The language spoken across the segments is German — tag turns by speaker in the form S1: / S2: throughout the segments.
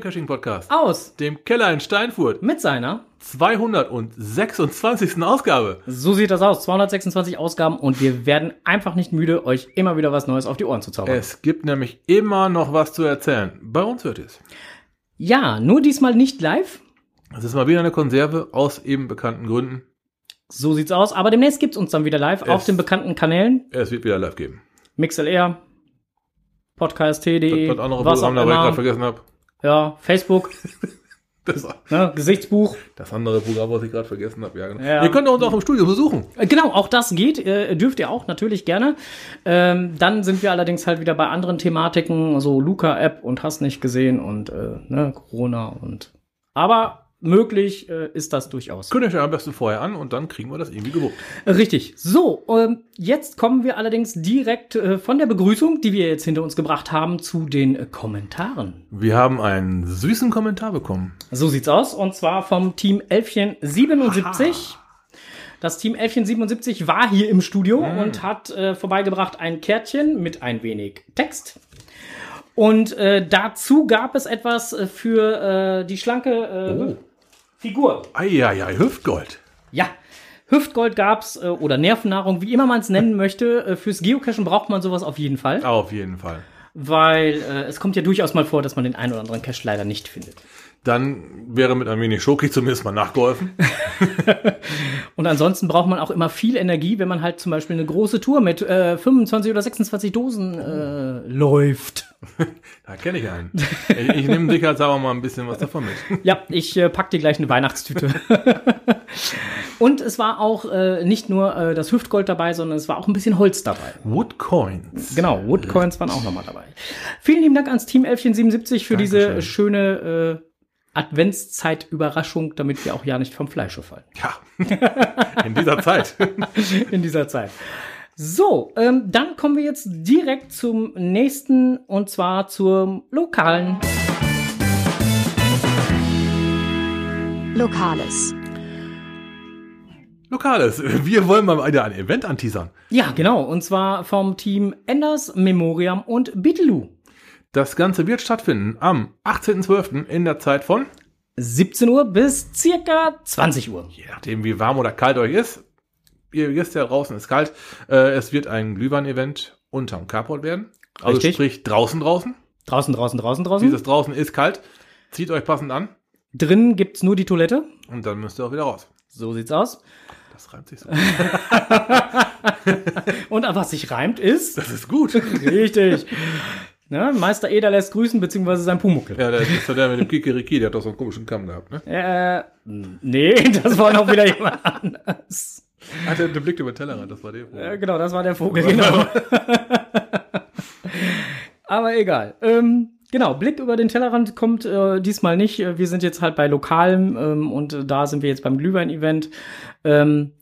S1: Geocaching-Podcast.
S2: Aus
S1: Dem Keller in Steinfurt.
S2: mit seiner.
S1: 226. Ausgabe.
S2: So sieht das aus. 226 Ausgaben und wir werden einfach nicht müde, euch immer wieder was Neues auf die Ohren zu zaubern.
S1: Es gibt nämlich immer noch was zu erzählen. Bei uns hört ihr es.
S2: Ja, nur diesmal nicht live.
S1: Es ist mal wieder eine Konserve aus eben bekannten Gründen.
S2: So sieht's aus. Aber demnächst gibt's uns dann wieder live auf
S1: Es-
S2: den bekannten Kanälen.
S1: Es wird wieder live geben.
S2: MixLR, Podcast.de,
S1: andere
S2: was auch
S1: weil ich gerade
S2: immer.
S1: vergessen habe.
S2: Ja, Facebook,
S1: Das,
S2: ne, Gesichtsbuch.
S1: das andere Programm, was ich gerade vergessen habe. Ja, genau.
S2: Ja.
S1: Ihr könnt uns auch im Studio besuchen.
S2: Äh, Genau, auch das geht, äh, dürft ihr auch natürlich gerne. Ähm, dann sind wir allerdings halt wieder bei anderen Thematiken, so Luca-App und hast nicht gesehen und äh, ne, Corona und. Aber möglich äh, ist das durchaus.
S1: Kündigt am besten vorher an und dann kriegen wir das irgendwie gewuppt.
S2: Richtig. So, ähm, jetzt kommen wir allerdings direkt äh, von der Begrüßung, die wir jetzt hinter uns gebracht haben, zu den äh, Kommentaren.
S1: Wir haben einen süßen Kommentar bekommen.
S2: So sieht's aus. Und zwar vom Team Elfchen 77. Das Team Elfchen 77 war hier im Studio und hat äh, vorbeigebracht ein Kärtchen mit ein wenig Text. Und äh, dazu gab es etwas äh, für äh, die schlanke äh, Figur.
S1: Eieiei, Hüftgold.
S2: Ja, Hüftgold gab's äh, oder Nervennahrung, wie immer man es nennen möchte. Äh, fürs Geocachen braucht man sowas auf jeden Fall,
S1: Auf jeden Fall.
S2: weil äh, es kommt ja durchaus mal vor, dass man den einen oder anderen Cache leider nicht findet.
S1: Dann wäre mit ein wenig Schoki zumindest mal nachgeholfen.
S2: Und ansonsten braucht man auch immer viel Energie, wenn man halt zum Beispiel eine große Tour mit äh, 25 oder 26 Dosen äh, läuft.
S1: Da kenne ich einen. Ich, ich nehme sicherheitshalber mal ein bisschen was davon mit.
S2: Ja, ich äh, pack dir gleich eine Weihnachtstüte. Und es war auch äh, nicht nur äh, das Hüftgold dabei, sondern es war auch ein bisschen Holz dabei.
S1: Wood Coins.
S2: Genau, Woodcoins waren auch nochmal dabei. Vielen lieben Dank ans Team 1177 für diese
S1: Dankeschön.
S2: schöne äh, Adventszeit-Überraschung, damit wir auch ja nicht vom Fleische fallen.
S1: Ja. In dieser Zeit.
S2: in dieser Zeit. So, ähm, dann kommen wir jetzt direkt zum nächsten und zwar zum lokalen.
S3: Lokales.
S1: Lokales. Wir wollen mal wieder ein Event anteasern.
S2: Ja, genau, und zwar vom Team Enders, Memoriam und Beetloo.
S1: Das Ganze wird stattfinden am 18.12. in der Zeit von,
S2: 17 Uhr bis circa 20 Uhr.
S1: je nachdem wie warm oder kalt euch ist, ihr wisst ja draußen ist kalt, äh, es wird ein Glühwein-Event unterm Carport werden. Also
S2: Richtig.
S1: sprich draußen draußen.
S2: Draußen, draußen, draußen, draußen.
S1: Dieses draußen ist kalt. Zieht euch passend an
S2: Drinnen gibt's nur die Toilette.
S1: und dann müsst ihr auch wieder raus.
S2: So sieht's aus.
S1: Das reimt sich so.
S2: Und was sich reimt ist.
S1: Das ist gut.
S2: Richtig. Ne, Meister Eder lässt grüßen, beziehungsweise sein Pumuckel.
S1: Ja, das ist ja der mit dem Kikeriki, der hat doch so einen komischen Kamm gehabt, ne?
S2: Äh, nee, das war noch wieder jemand anders.
S1: Der, der blickt über den Tellerrand, das war der.
S2: Äh, genau, das war der Vogel, genau. Aber egal. Ähm, genau, Blick über den Tellerrand kommt äh, diesmal nicht. Wir sind jetzt halt bei Lokalem ähm, und äh, da sind wir jetzt beim Glühwein-Event. Ähm,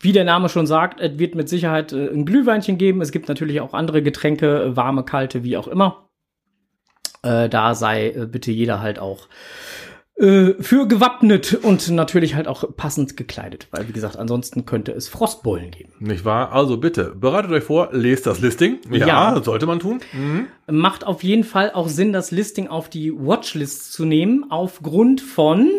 S2: wie der Name schon sagt, es wird mit Sicherheit äh, ein Glühweinchen geben. Es gibt natürlich auch andere Getränke, äh, warme, kalte, wie auch immer. Äh, da sei bitte jeder halt auch für gewappnet und natürlich halt auch passend gekleidet, weil wie gesagt, ansonsten könnte es Frostbeulen geben.
S1: Nicht wahr? Also bitte, bereitet euch vor, lest das Listing. Ja,
S2: Ja.
S1: sollte man tun. Mhm.
S2: Macht auf jeden Fall auch Sinn, das Listing auf die Watchlist zu nehmen, aufgrund von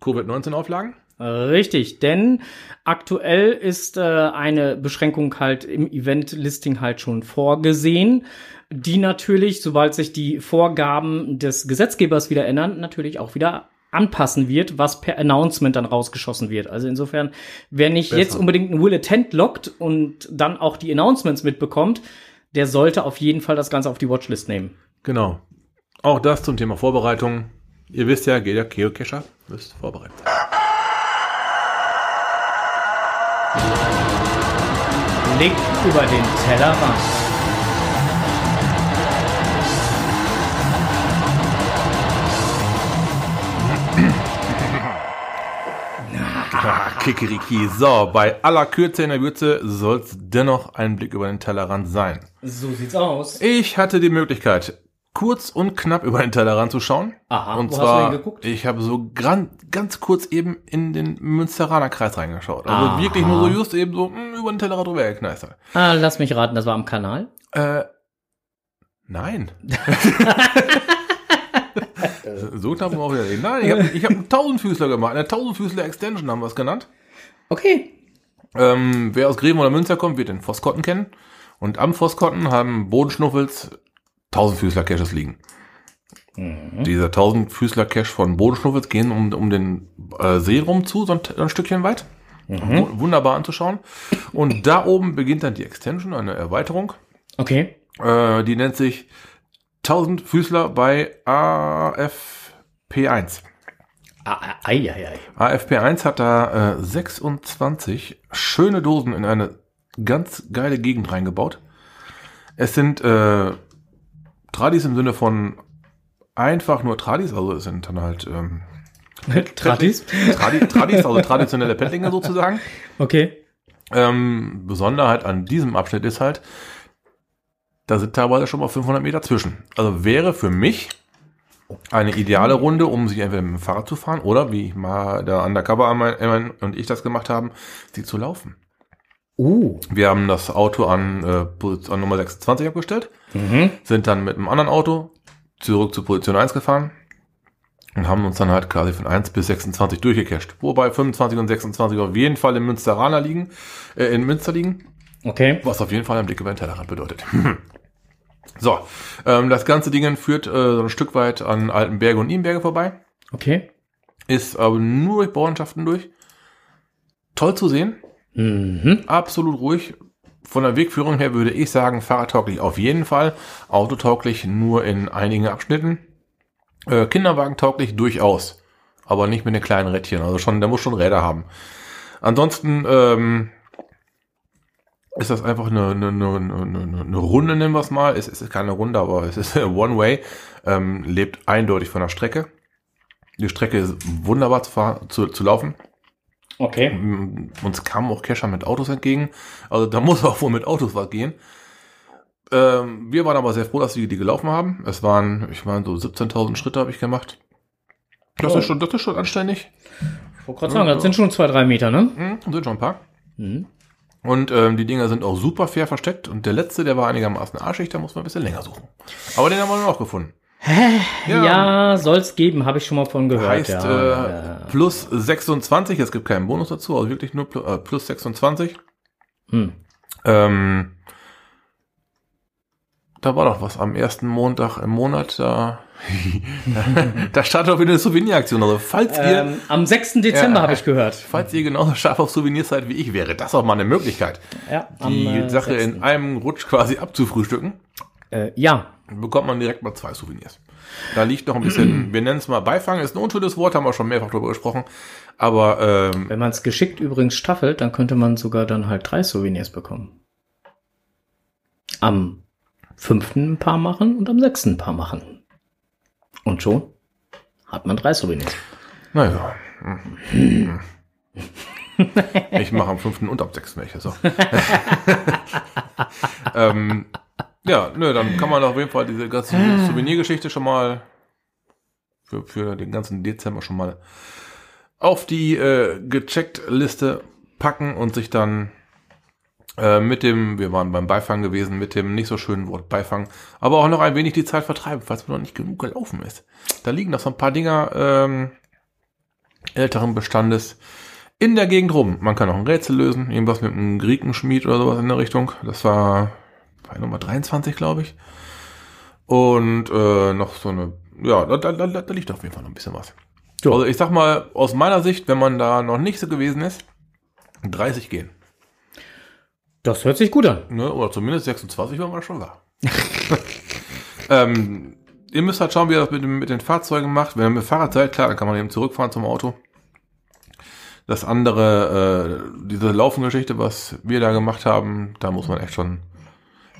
S1: Covid-19-Auflagen.
S2: Richtig, denn aktuell ist äh, eine Beschränkung halt im Event-Listing halt schon vorgesehen, die natürlich, sobald sich die Vorgaben des Gesetzgebers wieder ändern, natürlich auch wieder anpassen wird, was per Announcement dann rausgeschossen wird. Also insofern, wer nicht
S1: Besser.
S2: jetzt unbedingt ein Will Attend lockt und dann auch die Announcements mitbekommt, der sollte auf jeden Fall das Ganze auf die Watchlist nehmen.
S1: Genau. Auch das zum Thema Vorbereitung. Ihr wisst ja, jeder Geocacher müsst vorbereitet sein.
S2: Blick über den Tellerrand.
S1: Ah, Kikeriki. So, bei aller Kürze in der Würze soll es dennoch ein Blick über den Tellerrand sein.
S2: So sieht's aus.
S1: Ich hatte die Möglichkeit, kurz und knapp über den Tellerrand zu schauen.
S2: Aha,
S1: und
S2: wo hast du
S1: zwar,
S2: denn geguckt?
S1: ich habe so gran, ganz kurz eben in den Münsteraner Kreis reingeschaut. Also
S2: Aha.
S1: wirklich nur so just eben so mh, über den Tellerrand drüber gekneist.
S2: Ah, lass mich raten, das war am Kanal.
S1: Äh, nein. So knapp auch wieder nicht. Nein, ich habe ich hab einen Tausendfüßler gemacht. Eine Tausendfüßler Extension haben wir es genannt.
S2: Okay.
S1: Ähm, wer aus Greven oder Münster kommt, wird den Vosskotten kennen. Und am Vosskotten haben Bodenschnuffels Tausendfüßler-Caches liegen. Dieser Tausendfüßler-Cache von Bodenschnuffels gehen um, um den äh, See rum zu, so ein, ein Stückchen weit. W wunderbar anzuschauen. Und da oben beginnt dann die Extension, eine Erweiterung.
S2: Okay.
S1: Äh, die nennt sich Tausendfüßler bei AFP1.
S2: Ah, ei, ei, ei.
S1: AFP1 hat da äh, 26 schöne Dosen in eine ganz geile Gegend reingebaut. Es sind äh, Tradis im Sinne von einfach nur Tradis, also es sind dann halt ähm,
S2: Tradis?
S1: Tradi Tradis, also traditionelle Pettlinge sozusagen.
S2: Okay.
S1: Ähm, Besonderheit an diesem Abschnitt ist halt, da sind teilweise schon mal 500 Meter zwischen. Also wäre für mich eine ideale Runde, um sich entweder mit dem Fahrrad zu fahren oder wie mal der Undercover und ich das gemacht haben, sie zu laufen.
S2: Uh.
S1: Wir haben das Auto an, äh, Position Nummer 26 abgestellt,
S2: Mhm.
S1: sind dann mit einem anderen Auto zurück zu Position 1 gefahren und haben uns dann halt quasi von 1 bis 26 durchgecached. Wobei 25 und 26 auf jeden Fall im Münsteraner liegen, äh, in Münster liegen.
S2: Okay.
S1: Was auf jeden Fall ein Blick über den Tellerrand bedeutet. so, ähm, das ganze Ding führt äh, so ein Stück weit an Altenberge und Nienberge vorbei.
S2: Okay.
S1: Ist aber nur durch Bauernschaften durch. Toll zu sehen.
S2: Mhm.
S1: Absolut ruhig. Von der Wegführung her würde ich sagen, fahrradtauglich auf jeden Fall. Autotauglich nur in einigen Abschnitten. Äh, Kinderwagentauglich durchaus. Aber nicht mit den kleinen Rädchen. Also schon, der muss schon Räder haben. Ansonsten ähm, ist das einfach eine, eine, eine, eine, eine Runde, nennen wir es mal. Es ist keine Runde, aber es ist One-Way. Ähm, lebt eindeutig von der Strecke. Die Strecke ist wunderbar zu, fahren, zu, zu laufen.
S2: Okay.
S1: Mm, Uns kamen auch Kescher mit Autos entgegen. Also da muss auch wohl mit Autos was gehen. Ähm, wir waren aber sehr froh, dass wir die gelaufen haben. Es waren, ich meine, so 17.000 Schritte habe ich gemacht. Das
S2: Oh.
S1: ist schon, das ist schon anständig.
S2: Ich wollte gerade sagen, das sind schon zwei, drei Meter, ne?
S1: Hm, sind schon ein paar.
S2: Mhm.
S1: Und ähm, die Dinger sind auch super fair versteckt. Und der letzte, der war einigermaßen arschig, da muss man ein bisschen länger suchen. Aber den haben wir auch gefunden.
S2: Ja, soll's geben, habe ich schon mal von gehört.
S1: heißt
S2: ja.
S1: äh, plus 26, es gibt keinen Bonus dazu, also wirklich nur pl- äh, plus 26.
S2: hm.
S1: Ähm, da war doch was am ersten Montag im Monat, da, da startet auch wieder eine Souveniraktion. Also falls ihr,
S2: ähm, am 6. Dezember
S1: Ja.
S2: habe ich gehört.
S1: falls ihr genauso scharf auf Souvenirs seid wie ich, wäre das auch mal eine Möglichkeit,
S2: Ja, am,
S1: die
S2: äh,
S1: Sache
S2: 6..
S1: in einem Rutsch quasi abzufrühstücken.
S2: Äh, ja,
S1: Dann bekommt man direkt mal zwei Souvenirs. Da liegt noch ein bisschen, wir nennen es mal Beifang, ist ein unschönes Wort, haben wir schon mehrfach darüber gesprochen. Aber ähm,
S2: wenn man es geschickt übrigens staffelt, dann könnte man sogar dann halt drei Souvenirs bekommen. Am fünften ein paar machen und am sechsten ein paar machen. Und schon hat man drei Souvenirs.
S1: naja. hm. Ich mache am fünften und am sechsten welche. So. ähm, ja, nö, dann kann man auf jeden Fall diese ganze Souvenirgeschichte schon mal für, für den ganzen Dezember schon mal auf die äh, gecheckt Liste packen und sich dann äh, mit dem, wir waren beim Beifang gewesen, mit dem nicht so schönen Wort Beifang, aber auch noch ein wenig die Zeit vertreiben, falls man noch nicht genug gelaufen ist. Da liegen noch so ein paar Dinger ähm, älteren Bestandes in der Gegend rum. Man kann auch ein Rätsel lösen, irgendwas mit einem Griekenschmied oder sowas in der Richtung. Das war bei Nummer 23, glaube ich. Und äh, noch so eine, ja, da, da, da, da liegt auf jeden Fall noch ein bisschen was.
S2: Ja.
S1: Also ich sag mal, aus meiner Sicht, wenn man da noch nicht so gewesen ist, 30 gehen.
S2: Das hört sich gut an.
S1: Ne? Oder zumindest 26, wenn man da schon war. ähm, ihr müsst halt schauen, wie ihr das mit, mit den Fahrzeugen macht. Wenn ihr mit Fahrrad seid, klar, dann kann man eben zurückfahren zum Auto. Das andere, äh, diese Laufengeschichte, was wir da gemacht haben, da muss man echt schon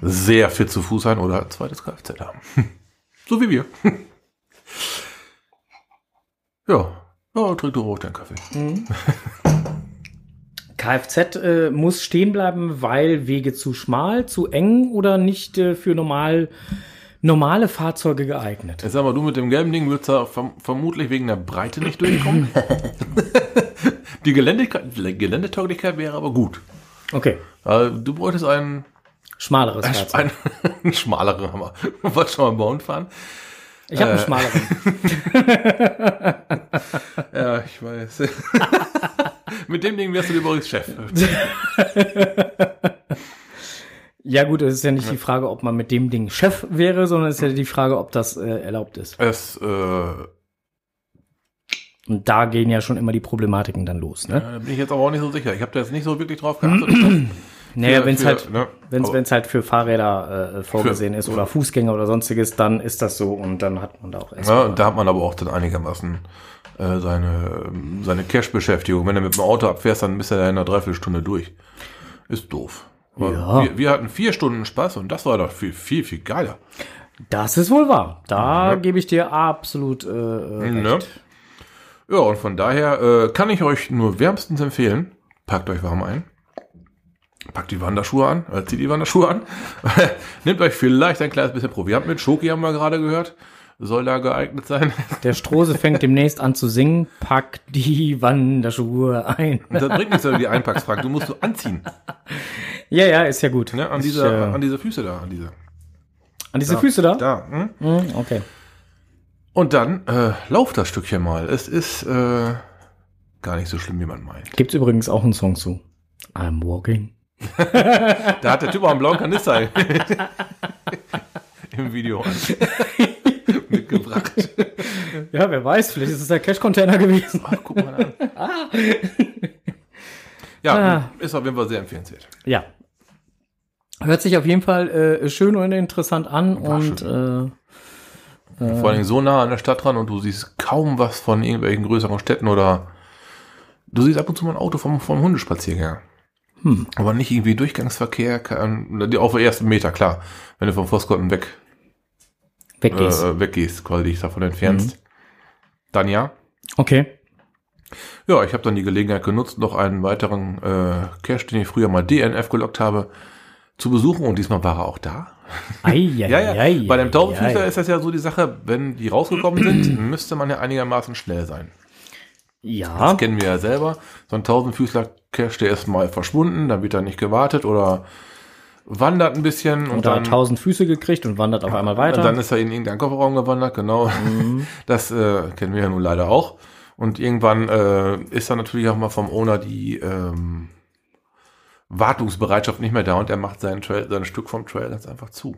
S1: sehr fit zu Fuß sein oder ein zweites Kfz haben. so wie wir. ja. Ja, trink du ruhig deinen Kaffee.
S2: Kfz äh, muss stehen bleiben, weil Wege zu schmal, zu eng oder nicht äh, für normal, normale Fahrzeuge geeignet.
S1: Jetzt sag mal, du mit dem gelben Ding würdest da verm vermutlich wegen der Breite nicht durchkommen. Die Geländetauglichkeit, Geländetauglichkeit wäre aber gut.
S2: Okay,
S1: Also, du bräuchtest einen,
S2: schmaleres Fahrzeug.
S1: einen, einen schmaleren Hammer. Du wolltest schon mal bauen fahren.
S2: Ich habe einen
S1: Äh.
S2: schmaleren.
S1: Ja, ich weiß. Mit dem Ding wärst du übrigens Chef.
S2: Ja gut, es ist ja nicht die Frage, ob man mit dem Ding Chef wäre, sondern es ist ja die Frage, ob das äh, erlaubt ist.
S1: Es, äh, ja,
S2: Und da gehen ja schon immer die Problematiken dann los, ne?
S1: da bin ich jetzt aber auch nicht so sicher. Ich habe da jetzt nicht so wirklich drauf geachtet.
S2: Naja,
S1: Für-
S2: wenn es
S1: für-
S2: halt,
S1: ne,
S2: wenn's,
S1: aber-
S2: wenn's halt für Fahrräder äh, vorgesehen ist oder Fußgänger oder sonstiges, dann ist das so und dann hat man da auch
S1: Ja,
S2: erstmal.
S1: und da hat man aber auch dann einigermaßen äh, seine, seine Cash-Beschäftigung. Wenn du mit dem Auto abfährst, dann bist du ja in einer Dreiviertelstunde durch. Ist doof.
S2: Ja.
S1: wir, wir hatten vier Stunden Spaß und das war doch viel, viel, viel geiler.
S2: Das ist wohl wahr. Da gebe ich dir absolut äh, äh, recht.
S1: Ne? Ja, und von daher äh, kann ich euch nur wärmstens empfehlen, packt euch warm ein, packt die Wanderschuhe an, äh, zieht die Wanderschuhe an, nehmt euch vielleicht ein kleines bisschen Proviant mit, Schoki haben wir gerade gehört, soll da geeignet sein.
S2: Der Strose fängt demnächst an zu singen. Pack die Wanderschuhe ein.
S1: Und das bringt nichts, wenn du die einpackst, Frank, du musst du anziehen,
S2: Ja, ja, ist ja gut.
S1: ne? an,
S2: Ich,
S1: diese,
S2: äh,
S1: an diese Füße da, an diese.
S2: an diese Füße da?
S1: Da, hm?
S2: Hm, okay.
S1: Und dann äh, lauft das Stückchen mal. Es ist äh, gar nicht so schlimm, wie man meint.
S2: Gibt's übrigens auch einen Song zu. I'm walking.
S1: Da hat der Typ auch einen blauen Kanister im Video mitgebracht.
S2: Ja, wer weiß, vielleicht ist es der Cash-Container gewesen.
S1: Ach, guck mal an. Ja,
S2: Ah.
S1: ist auf jeden Fall sehr empfehlenswert.
S2: Ja. Hört sich auf jeden Fall äh, schön und interessant an und äh,
S1: Vor allem so nah an der Stadt dran und du siehst kaum was von irgendwelchen größeren Städten oder du siehst ab und zu mal ein Auto vom, vom Hundespaziergänger.
S2: Hm.
S1: Aber nicht irgendwie Durchgangsverkehr, kann, auf den ersten Meter, klar. Wenn du vom Voskorten weg,
S2: weggehst.
S1: äh, weggehst, quasi dich davon entfernst.
S2: Mhm.
S1: Dann ja.
S2: Okay.
S1: Ja, ich habe dann die Gelegenheit genutzt, noch einen weiteren äh, Cache, den ich früher mal DNF gelockt habe, zu besuchen und diesmal war er auch da.
S2: Ei,
S1: Ja, ja.
S2: ei,
S1: Bei dem
S2: ei.
S1: ist das ja so die Sache, wenn die rausgekommen sind, müsste man ja einigermaßen schnell sein.
S2: Ja,
S1: Das kennen wir ja selber. So ein Tausendfüßler-Cache, der ist mal verschwunden, dann wird er nicht gewartet oder wandert ein bisschen und
S2: oder
S1: dann,
S2: tausend Füße gekriegt und wandert auf einmal weiter.
S1: dann ist er in irgendeinen Kofferraum gewandert, genau.
S2: Mhm.
S1: Das äh, kennen wir ja nun leider auch. Und irgendwann äh, ist dann natürlich auch mal vom Owner die ähm, Wartungsbereitschaft nicht mehr da und er macht sein, Trail, sein Stück vom Trail ganz einfach zu.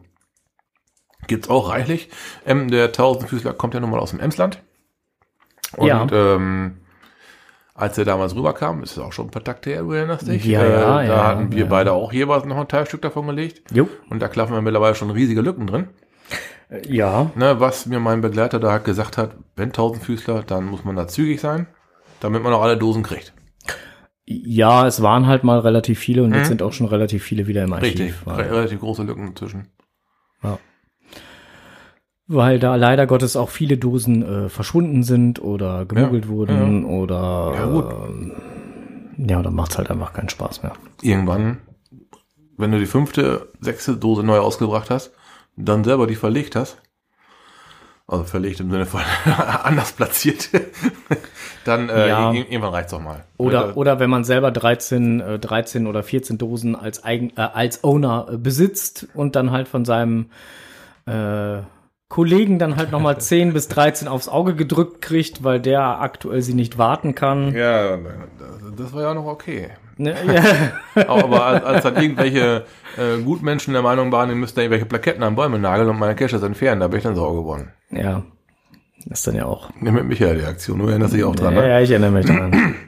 S1: Gibt's auch reichlich. Ähm, der Tausendfüßler kommt ja nun mal aus dem Emsland. Und
S2: Ja.
S1: ähm, als er damals rüberkam, ist es auch schon ein paar Takte her, du erinnerst dich.
S2: Ja,
S1: äh,
S2: ja,
S1: da
S2: ja,
S1: hatten wir
S2: ja.
S1: beide auch jeweils noch ein Teilstück davon gelegt.
S2: jo.
S1: Und da klaffen wir mittlerweile schon riesige Lücken drin.
S2: Äh, Ja,
S1: Ne, was mir mein Begleiter da halt gesagt hat, wenn Tausendfüßler, dann muss man da zügig sein, damit man auch alle Dosen kriegt.
S2: ja, es waren halt mal relativ viele und
S1: Mhm.
S2: jetzt sind auch schon relativ viele wieder im Archiv.
S1: Richtig. Relativ große Lücken dazwischen.
S2: Weil da leider Gottes auch viele Dosen äh, verschwunden sind oder gemuggelt wurden oder
S1: Ja, gut.
S2: ähm, ja, dann macht's halt einfach keinen Spaß mehr.
S1: Irgendwann, wenn du die fünfte, sechste Dose neu ausgebracht hast, dann selber die verlegt hast, also verlegt im Sinne von anders platziert, dann äh,
S2: Ja.
S1: ir- irgendwann reicht's doch mal.
S2: Oder, oder wenn man selber 13, äh, 13 oder 14 Dosen als, Eigen, äh, als Owner äh, besitzt und dann halt von seinem äh, Kollegen dann halt nochmal 10 bis 13 aufs Auge gedrückt kriegt, weil der aktuell sie nicht warten kann.
S1: Ja, das, war ja noch okay.
S2: Ne, ja.
S1: Aber als, als dann irgendwelche äh, Gutmenschen der Meinung waren, die müssten da irgendwelche Plaketten an Bäume nageln und meine Caches entfernen, da bin ich dann sauer geworden.
S2: ja, das ist dann ja auch.
S1: Ja, mit Michael die Aktion, du erinnerst dich auch dran,
S2: Ja,
S1: ne?
S2: ja, ich erinnere mich daran.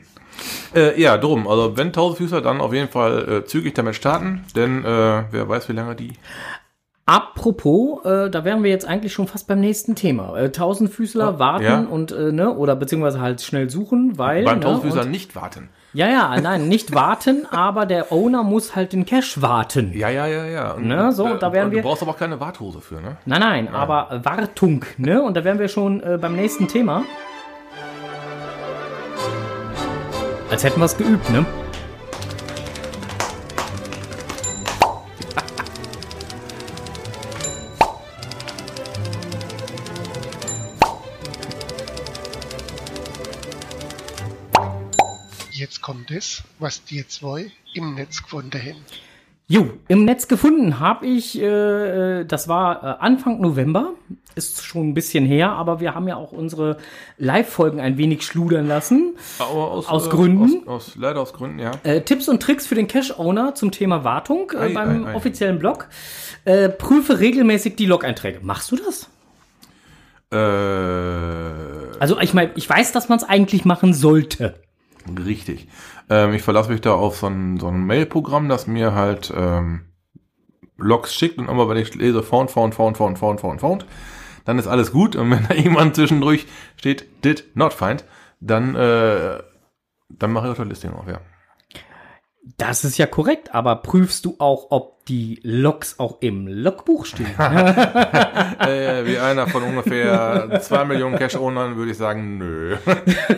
S1: Äh, ja, drum. Also wenn Tausendfüßler, dann auf jeden Fall äh, zügig damit starten, denn äh, wer weiß, wie lange die...
S2: Apropos, äh, da wären wir jetzt eigentlich schon fast beim nächsten Thema. Äh, Tausendfüßler
S1: Oh,
S2: warten
S1: ja.
S2: und, äh, ne, oder beziehungsweise halt schnell suchen, weil.
S1: Beim
S2: ne,
S1: Tausendfüßler nicht warten.
S2: Ja, ja, nein, nicht warten, aber der Owner muss halt den Cash warten.
S1: Ja, ja, ja, ja. Und,
S2: Ne, so, und da wären
S1: du
S2: wir-
S1: brauchst aber auch keine Warthose für, ne?
S2: Nein, nein, aber Wartung, ne? Und da wären wir schon äh, beim nächsten Thema. Als hätten wir es geübt, ne?
S3: Kommt es, was die zwei im Netz gefunden haben.
S2: Jo, im Netz gefunden habe ich, äh, das war äh, Anfang November, ist schon ein bisschen her, aber wir haben ja auch unsere Live-Folgen ein wenig schludern lassen.
S1: Aber aus,
S2: Aus
S1: äh,
S2: Gründen?
S1: Aus, aus, leider aus Gründen, ja.
S2: Äh, Tipps und Tricks für den Cache-Owner zum Thema Wartung äh,
S1: Ei,
S2: beim
S1: ei, ei.
S2: offiziellen Blog. Äh, prüfe regelmäßig die Log-Einträge. Machst du das?
S1: Äh,
S2: Also ich meine, ich weiß, dass man es eigentlich machen sollte.
S1: Richtig. Ähm, ich verlasse mich da auf so ein, so ein Mail-Programm, das mir halt ähm, Logs schickt und immer wenn ich lese found, found, found, found, found, found, found, dann ist alles gut. Und wenn da jemand zwischendurch steht, did not find, dann, äh, dann mache ich das Listing auf, ja.
S2: Das ist ja korrekt, aber prüfst du auch, ob die Logs auch im Logbuch stehen?
S1: äh, wie einer von ungefähr zwei Millionen Cash-Ownern würde ich sagen, nö.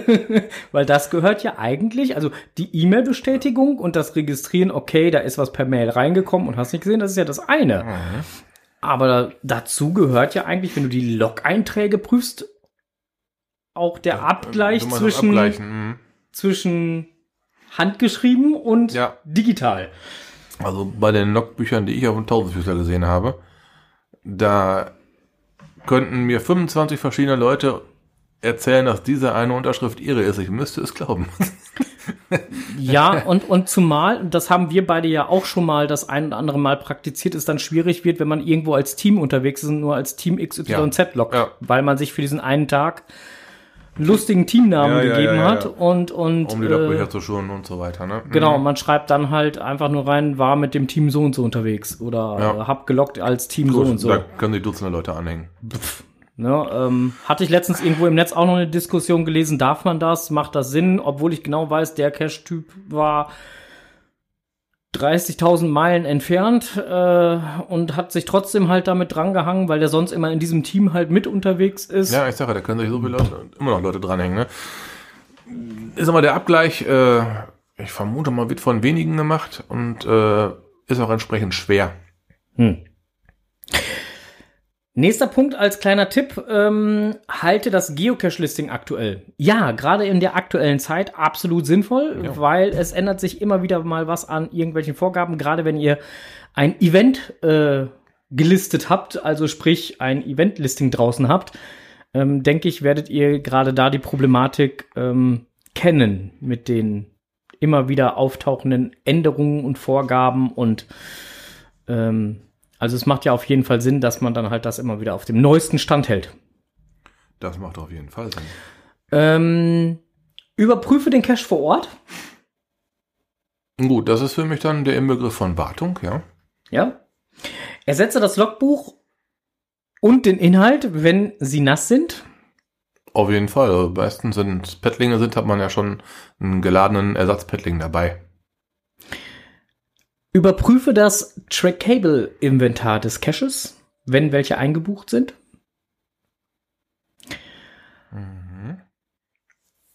S2: Weil das gehört ja eigentlich, also die E-Mail-Bestätigung und das Registrieren, okay, da ist was per Mail reingekommen und hast nicht gesehen, das ist ja das eine. Aber dazu gehört ja eigentlich, wenn du die Log-Einträge prüfst, auch der Abgleich zwischen,
S1: mhm.
S2: zwischen handgeschrieben und
S1: Ja.
S2: digital.
S1: Also bei den Logbüchern, die ich auf dem Tausendfüßler gesehen habe, da könnten mir 25 verschiedene Leute erzählen, dass diese eine Unterschrift ihre ist. Ich müsste es glauben.
S2: Ja, und, und zumal, und das haben wir beide ja auch schon mal das ein oder andere Mal praktiziert, es dann schwierig wird, wenn man irgendwo als Team unterwegs ist und nur als Team XYZ loggt,
S1: Ja.
S2: weil man sich für diesen einen Tag lustigen Teamnamen
S1: Ja, ja,
S2: gegeben
S1: ja,
S2: hat und, und
S1: Um die
S2: äh,
S1: zu schonen und so weiter. Ne?
S2: genau, man schreibt dann halt einfach nur rein, war mit dem Team so und so unterwegs oder äh, hab geloggt als Team so
S1: Gut,
S2: und so.
S1: Da können sich Dutzende Leute anhängen.
S2: Ne, ähm, hatte ich letztens irgendwo im Netz auch noch eine Diskussion gelesen, darf man das, macht das Sinn, obwohl ich genau weiß, der Cache-Typ war 30.000 Meilen entfernt äh, und hat sich trotzdem halt damit drangehangen, weil der sonst immer in diesem Team halt mit unterwegs ist.
S1: Ja, ich sage, da können sich so viele Leute, immer noch Leute dranhängen. Ne? Ist aber der Abgleich, äh, ich vermute mal, wird von wenigen gemacht und äh, ist auch entsprechend schwer.
S2: Hm. Nächster Punkt als kleiner Tipp, ähm, halte das Geocache-Listing aktuell. Ja, gerade in der aktuellen Zeit absolut sinnvoll,
S1: Ja.
S2: weil es ändert sich immer wieder mal was an irgendwelchen Vorgaben, gerade wenn ihr ein Event äh, gelistet habt, also sprich ein Event-Listing draußen habt, ähm, denke ich, werdet ihr gerade da die Problematik ähm, kennen mit den immer wieder auftauchenden Änderungen und Vorgaben und ähm, also es macht ja auf jeden Fall Sinn, dass man dann halt das immer wieder auf dem neuesten Stand hält.
S1: Das macht auf jeden Fall Sinn.
S2: Ähm, überprüfe den Cache vor Ort.
S1: Gut, das ist für mich dann der Inbegriff von Wartung, ja.
S2: Ja. Ersetze das Logbuch und den Inhalt, wenn sie nass sind.
S1: Auf jeden Fall. Also meistens sind Paddlinge sind, hat man ja schon einen geladenen Ersatzpaddling dabei.
S2: Überprüfe das Trackable-Inventar des Caches, wenn welche eingebucht sind.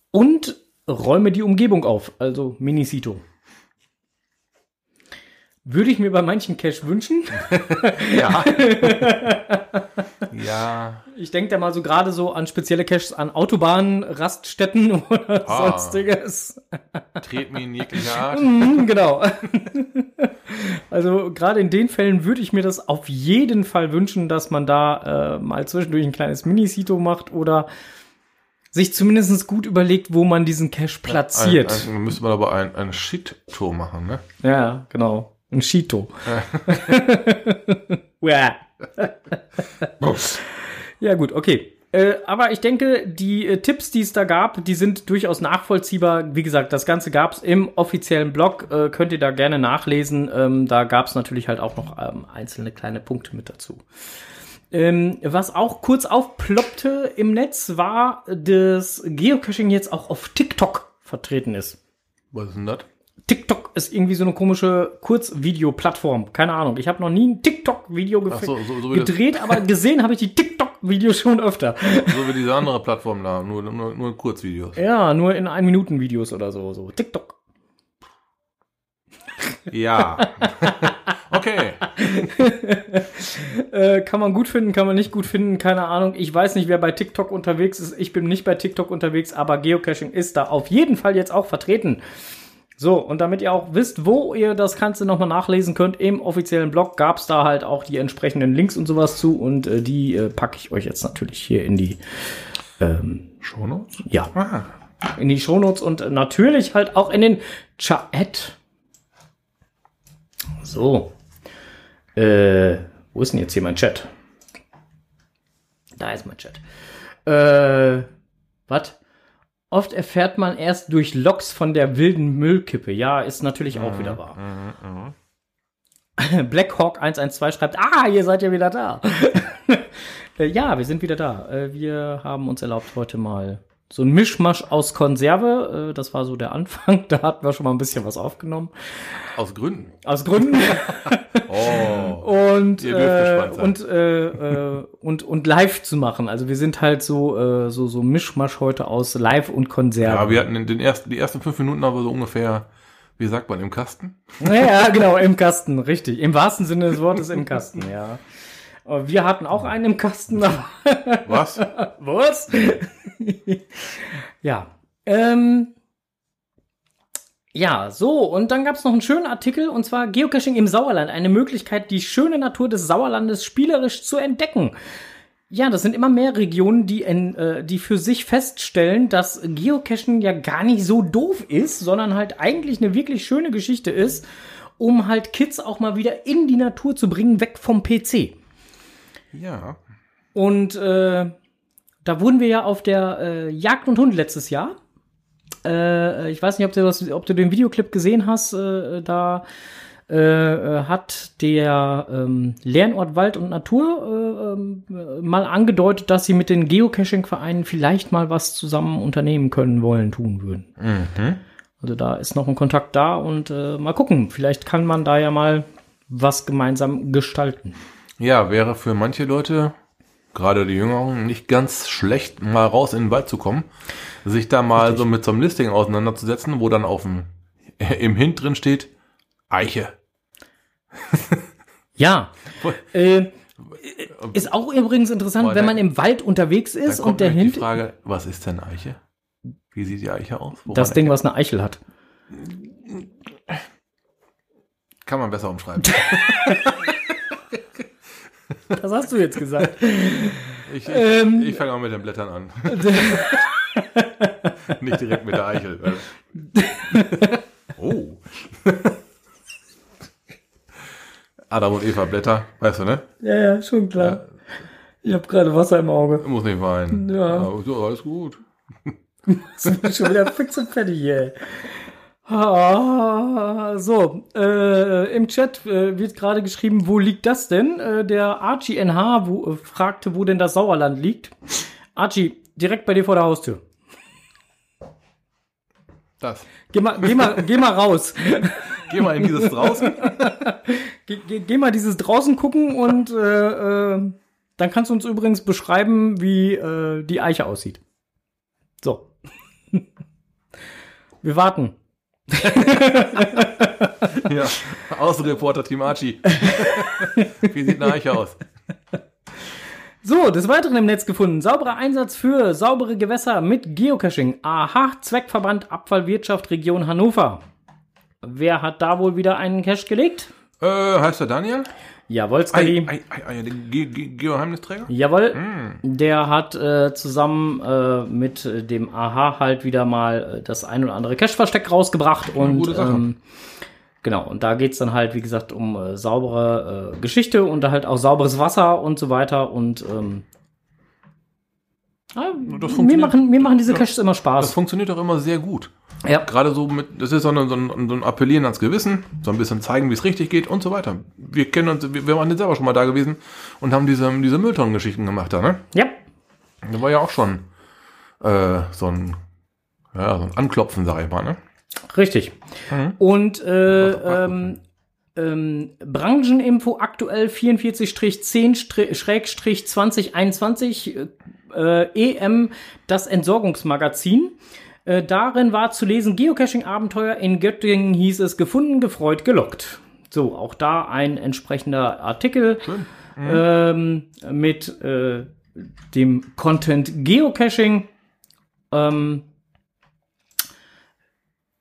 S2: Und räume die Umgebung auf, also Minisito. Würde ich mir bei manchen Cache wünschen.
S1: Ja. ja.
S2: Ich denke da mal so gerade so an spezielle Caches an Autobahnen, Raststätten oder
S1: Ah.
S2: sonstiges.
S1: Tretminen jeglicher Art.
S2: Mhm, genau. Also gerade in den Fällen würde ich mir das auf jeden Fall wünschen, dass man da äh, mal zwischendurch ein kleines Minisito macht oder sich zumindest gut überlegt, wo man diesen Cache platziert.
S1: Ein, ein, müsste man aber ein, ein Shit-Tour machen, ne?
S2: ja, genau. Ein Shito. ja. gut, okay. Äh, aber ich denke, die äh, Tipps, die es da gab, die sind durchaus nachvollziehbar. Wie gesagt, das Ganze gab es im offiziellen Blog. Äh, könnt ihr da gerne nachlesen. Ähm, da gab es natürlich halt auch noch ähm, einzelne kleine Punkte mit dazu. Ähm, was auch kurz aufploppte im Netz, war, dass Geocaching jetzt auch auf TikTok vertreten ist.
S1: Was ist denn das?
S2: TikTok ist irgendwie so eine komische Kurzvideo-Plattform. Keine Ahnung. Ich habe noch nie ein TikTok-Video
S1: Ach so, so, so,
S2: gedreht, aber gesehen habe ich die TikTok-Videos schon öfter.
S1: so wie diese andere Plattform da, nur, nur, nur Kurzvideos.
S2: Ja, nur in 1-Minuten-Videos oder so. so. TikTok.
S1: Ja. okay.
S2: Äh, kann man gut finden, kann man nicht gut finden, keine Ahnung. Ich weiß nicht, wer bei TikTok unterwegs ist. Ich bin nicht bei TikTok unterwegs, aber Geocaching ist da auf jeden Fall jetzt auch vertreten. So, und damit ihr auch wisst, wo ihr das Ganze nochmal nachlesen könnt, im offiziellen Blog gab es da halt auch die entsprechenden Links und sowas zu und äh, die äh, packe ich euch jetzt natürlich hier in die ähm,
S1: Shownotes?
S2: ja,
S1: Ah,
S2: in die Shownotes und natürlich halt auch in den Chat. So. Äh, wo ist denn jetzt hier mein Chat? Da ist mein Chat. Äh, was? Oft erfährt man erst durch Loks von der wilden Müllkippe. Ja, ist natürlich auch wieder wahr. Blackhawk 112 schreibt, ah, ihr seid ja wieder da. Äh, ja, wir sind wieder da. Äh, Wir haben uns erlaubt, heute mal so ein Mischmasch aus Konserve. Äh, Das war so der Anfang. Da hatten wir schon mal ein bisschen was aufgenommen.
S1: aus Gründen.
S2: Aus Gründen.
S1: Oh.
S2: und, äh, und, äh, äh, und, und live zu machen. Also wir sind halt so, äh, so, so Mischmasch heute aus Live und Konserve.
S1: Ja, wir hatten in den ersten, die ersten fünf Minuten aber so ungefähr, wie sagt man, im Kasten.
S2: Ja, genau, im Kasten, richtig. Im wahrsten Sinne des Wortes im Kasten, ja. Wir hatten auch einen im Kasten. aber-
S1: Was?
S2: Was? ja. Ähm, ja, so, und dann gab es noch einen schönen Artikel, und zwar Geocaching im Sauerland, eine Möglichkeit, die schöne Natur des Sauerlandes spielerisch zu entdecken. Ja, das sind immer mehr Regionen, die, in, äh, die für sich feststellen, dass Geocaching ja gar nicht so doof ist, sondern halt eigentlich eine wirklich schöne Geschichte ist, um halt Kids auch mal wieder in die Natur zu bringen, weg vom PC.
S1: Ja.
S2: Und äh, da wurden wir ja auf der äh, Jagd und Hund letztes Jahr. Äh, ich weiß nicht, ob du, das, ob du den Videoclip gesehen hast. Äh, da äh, äh, hat der ähm, Lernort Wald und Natur äh, ähm, äh, mal angedeutet, dass sie mit den Geocaching-Vereinen vielleicht mal was zusammen unternehmen können, wollen, tun würden.
S1: Mhm.
S2: Also da ist noch ein Kontakt da und äh, mal gucken. Vielleicht kann man da ja mal was gemeinsam gestalten.
S1: Ja, wäre für manche Leute, gerade die Jüngeren, nicht ganz schlecht, mal raus in den Wald zu kommen, sich da mal so mit so einem Listing auseinanderzusetzen, wo dann auf dem, im Hint drin steht, Eiche.
S2: Ja. Äh, ist auch übrigens interessant,
S1: Boah,
S2: wenn man im Wald unterwegs ist und der Hint,
S1: die Frage, was ist denn Eiche? Wie sieht die Eiche aus? Woran
S2: das Ding, was eine Eichel hat.
S1: Kann man besser umschreiben.
S2: Das hast du jetzt gesagt.
S1: Ich, ich,
S2: Ähm.
S1: ich fange auch mit den Blättern an. Nicht direkt mit der Eichel. oh. Adam und Eva Blätter, weißt du, ne?
S2: ja, ja, schon klar. Ich habe gerade Wasser im Auge.
S1: Muss nicht weinen.
S2: Ja.
S1: Aber so, alles gut.
S2: Ich bin schon wieder fix und fertig, ey. Ah, so, äh, im Chat äh, wird gerade geschrieben, wo liegt das denn? Äh, der Archie NH wo, äh, fragte, wo denn das Sauerland liegt. Archie, direkt bei dir vor der Haustür.
S1: Das.
S2: Geh mal, geh mal, geh mal raus.
S1: Geh mal in dieses draußen.
S2: Geh, geh, geh mal dieses draußen gucken und äh, äh, dann kannst du uns übrigens beschreiben, wie die Eiche aussieht. So. Wir warten.
S1: ja. Außenreporter Team Archie. Wie sieht eine Eiche aus?
S2: So, des Weiteren im Netz gefunden. Sauberer Einsatz für saubere Gewässer mit Geocaching. Aha, Zweckverband Abfallwirtschaft Region Hannover. Wer hat da wohl wieder einen Cache gelegt?
S1: Äh, heißt er Daniel?
S2: Jawohl,
S1: Ei,
S2: Skali.
S1: ei, ei, ei, der Ge Ge Geheimnisträger?
S2: Jawohl, der hat äh, zusammen äh, mit äh, dem Aha halt wieder mal äh, das ein oder andere Cache-Versteck rausgebracht und
S1: gute Sache.
S2: ähm, genau, und da geht's dann halt, wie gesagt, um äh, saubere äh, Geschichte und da halt auch sauberes Wasser und so weiter und ähm, ja, mir, machen, mir machen diese. Caches immer
S1: Das
S2: Spaß.
S1: funktioniert auch immer sehr gut.
S2: Ja.
S1: Gerade so mit, das ist so ein, so, ein, so ein Appellieren ans Gewissen, so ein bisschen zeigen, wie es richtig geht und so weiter. Wir kennen uns, wir, wir waren jetzt selber schon mal da gewesen und haben diese, diese Mülltonnengeschichten gemacht da, ne?
S2: Ja,
S1: Da war ja auch schon äh, so ein, ja, so ein Anklopfen, sag ich mal, ne?
S2: richtig.
S1: Mhm.
S2: Und äh, ähm, ähm, Brancheninfo aktuell 44-10-2021 äh, EM, das Entsorgungsmagazin. Äh, darin war zu lesen, Geocaching-Abenteuer in Göttingen hieß es gefunden, gefreut, gelockt. So, auch da ein entsprechender Artikel
S1: Schön.
S2: ähm, mit äh, dem Content Geocaching. Ähm,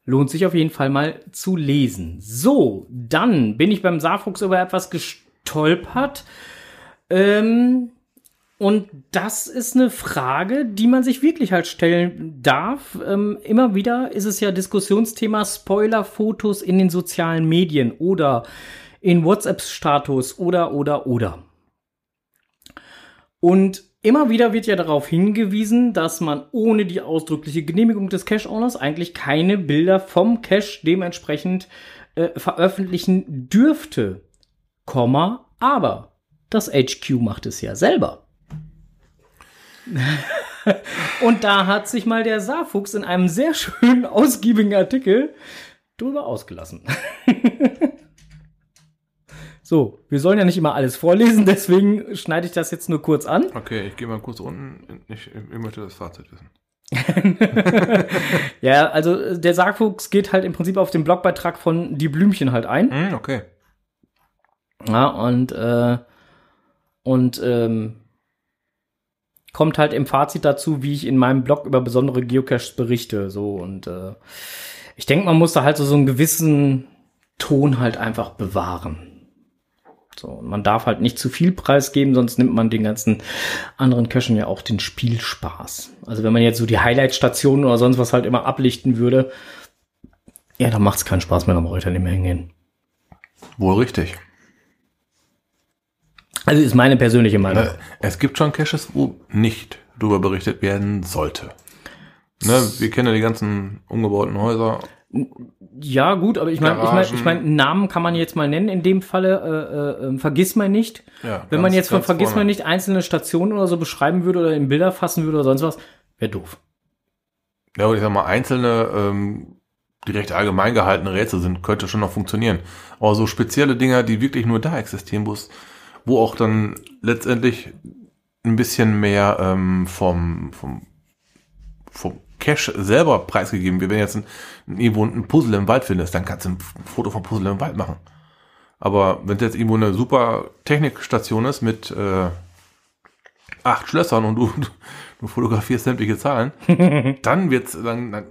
S2: lohnt sich auf jeden Fall mal zu lesen. So, dann bin ich beim Saarfuchs über etwas gestolpert. Ähm, und das ist eine Frage, die man sich wirklich halt stellen darf. Ähm, immer wieder ist es ja Diskussionsthema Spoiler-Fotos in den sozialen Medien oder in WhatsApp-Status oder, oder, oder. Und immer wieder wird ja darauf hingewiesen, dass man ohne die ausdrückliche Genehmigung des Cache-Owners eigentlich keine Bilder vom Cache dementsprechend äh, veröffentlichen dürfte. Komma, aber das HQ macht es ja selber. Und da hat sich mal der Saarfuchs in einem sehr schönen, ausgiebigen Artikel drüber ausgelassen. So, wir sollen ja nicht immer alles vorlesen, deswegen schneide ich das jetzt nur kurz an.
S1: Okay, ich gehe mal kurz unten. Ich, ich möchte das Fazit wissen.
S2: ja, also der Sargfuchs geht halt im Prinzip auf den Blogbeitrag von Die Blümchen halt ein.
S1: Hm, okay.
S2: Ja, und, äh, und ähm, kommt halt im Fazit dazu, wie ich in meinem Blog über besondere Geocaches berichte. So, und äh, ich denke, man muss da halt so, so einen gewissen Ton halt einfach bewahren. So, und man darf halt nicht zu viel preisgeben, sonst nimmt man den ganzen anderen Cachen ja auch den Spielspaß. Also wenn man jetzt so die Highlight-Stationen oder sonst was halt immer ablichten würde, ja, dann macht es keinen Spaß mehr, am Reuter nicht mehr hingehen.
S1: Wohl richtig.
S2: Also ist meine persönliche Meinung.
S1: Äh, Es gibt schon Caches, wo nicht drüber berichtet werden sollte. Ne, wir kennen ja die ganzen umgebauten Häuser.
S2: Ja, gut, aber ich meine, ich meine, ich mein, Namen kann man jetzt mal nennen. In dem Falle, äh, äh, vergiss mal nicht.
S1: Ja,
S2: Wenn man
S1: ganz-
S2: jetzt von vergiss mal nicht einzelne Stationen oder so beschreiben würde oder in Bilder fassen würde oder sonst was, wäre doof.
S1: Ja, aber ich sag mal, einzelne, ähm, die recht allgemein gehaltene Rätsel sind, könnte schon noch funktionieren. Aber so spezielle Dinger, die wirklich nur da existieren, wo es- wo auch dann letztendlich ein bisschen mehr ähm, vom, vom, vom Cache selber preisgegeben wird. Wenn jetzt ein, irgendwo ein Puzzle im Wald findest, dann kannst du ein Foto vom Puzzle im Wald machen. Aber wenn es jetzt irgendwo eine super Technikstation ist mit äh, acht Schlössern und du, du fotografierst sämtliche Zahlen, dann wird's dann, dann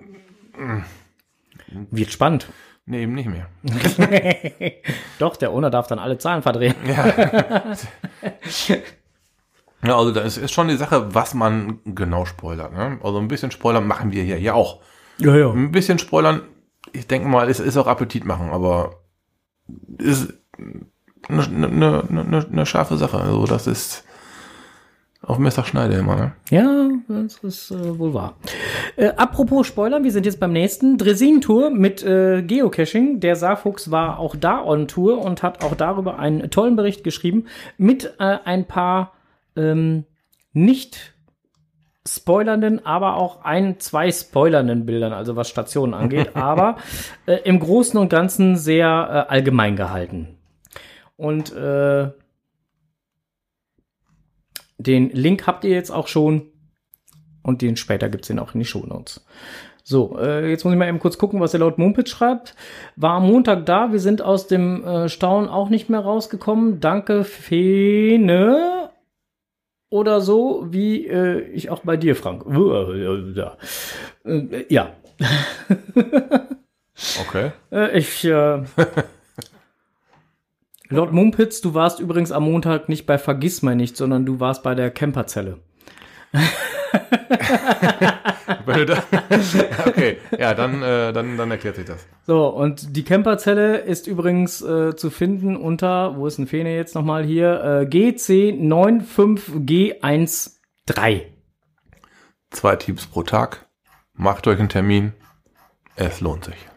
S2: Wird spannend.
S1: Nee, eben nicht mehr.
S2: Doch, der Owner darf dann alle Zahlen verdrehen.
S1: Ja, also da ist, ist schon die Sache, was man genau spoilert. Ne? Also ein bisschen Spoilern machen wir hier ja auch.
S2: Ja, ja.
S1: Ein bisschen Spoilern, ich denke mal, ist, ist auch Appetit machen, aber ist eine, eine, eine, eine scharfe Sache. Also das ist auf Messerschneide immer. Ne?
S2: Ja, das ist äh, wohl wahr. Äh, apropos Spoiler, wir sind jetzt beim nächsten. Dressin-Tour mit äh, Geocaching. Der Saarfuchs war auch da on Tour und hat auch darüber einen tollen Bericht geschrieben mit äh, ein paar ähm, nicht spoilernden, aber auch ein, zwei spoilernden Bildern, also was Stationen angeht, aber äh, im Großen und Ganzen sehr äh, allgemein gehalten. Und äh, den Link habt ihr jetzt auch schon und den später gibt's den auch in die Shownotes. So, äh, jetzt muss ich mal eben kurz gucken, was er laut Mumpitz schreibt. War am Montag da, wir sind aus dem äh, Staunen auch nicht mehr rausgekommen. Danke, Fene. Oder so, wie äh, ich auch bei dir, Frank. Äh, ja.
S1: Okay.
S2: Äh, ich, äh, Lord Mumpitz, du warst übrigens am Montag nicht bei Vergiss mal nicht, sondern du warst bei der Camperzelle.
S1: Okay, ja, dann, äh, dann, dann erklärt sich das.
S2: So, und die Camperzelle ist übrigens äh, zu finden unter, wo ist ein Fene jetzt nochmal hier, äh, GC95G13.
S1: Zwei Teams pro Tag. Macht euch einen Termin. Es lohnt sich.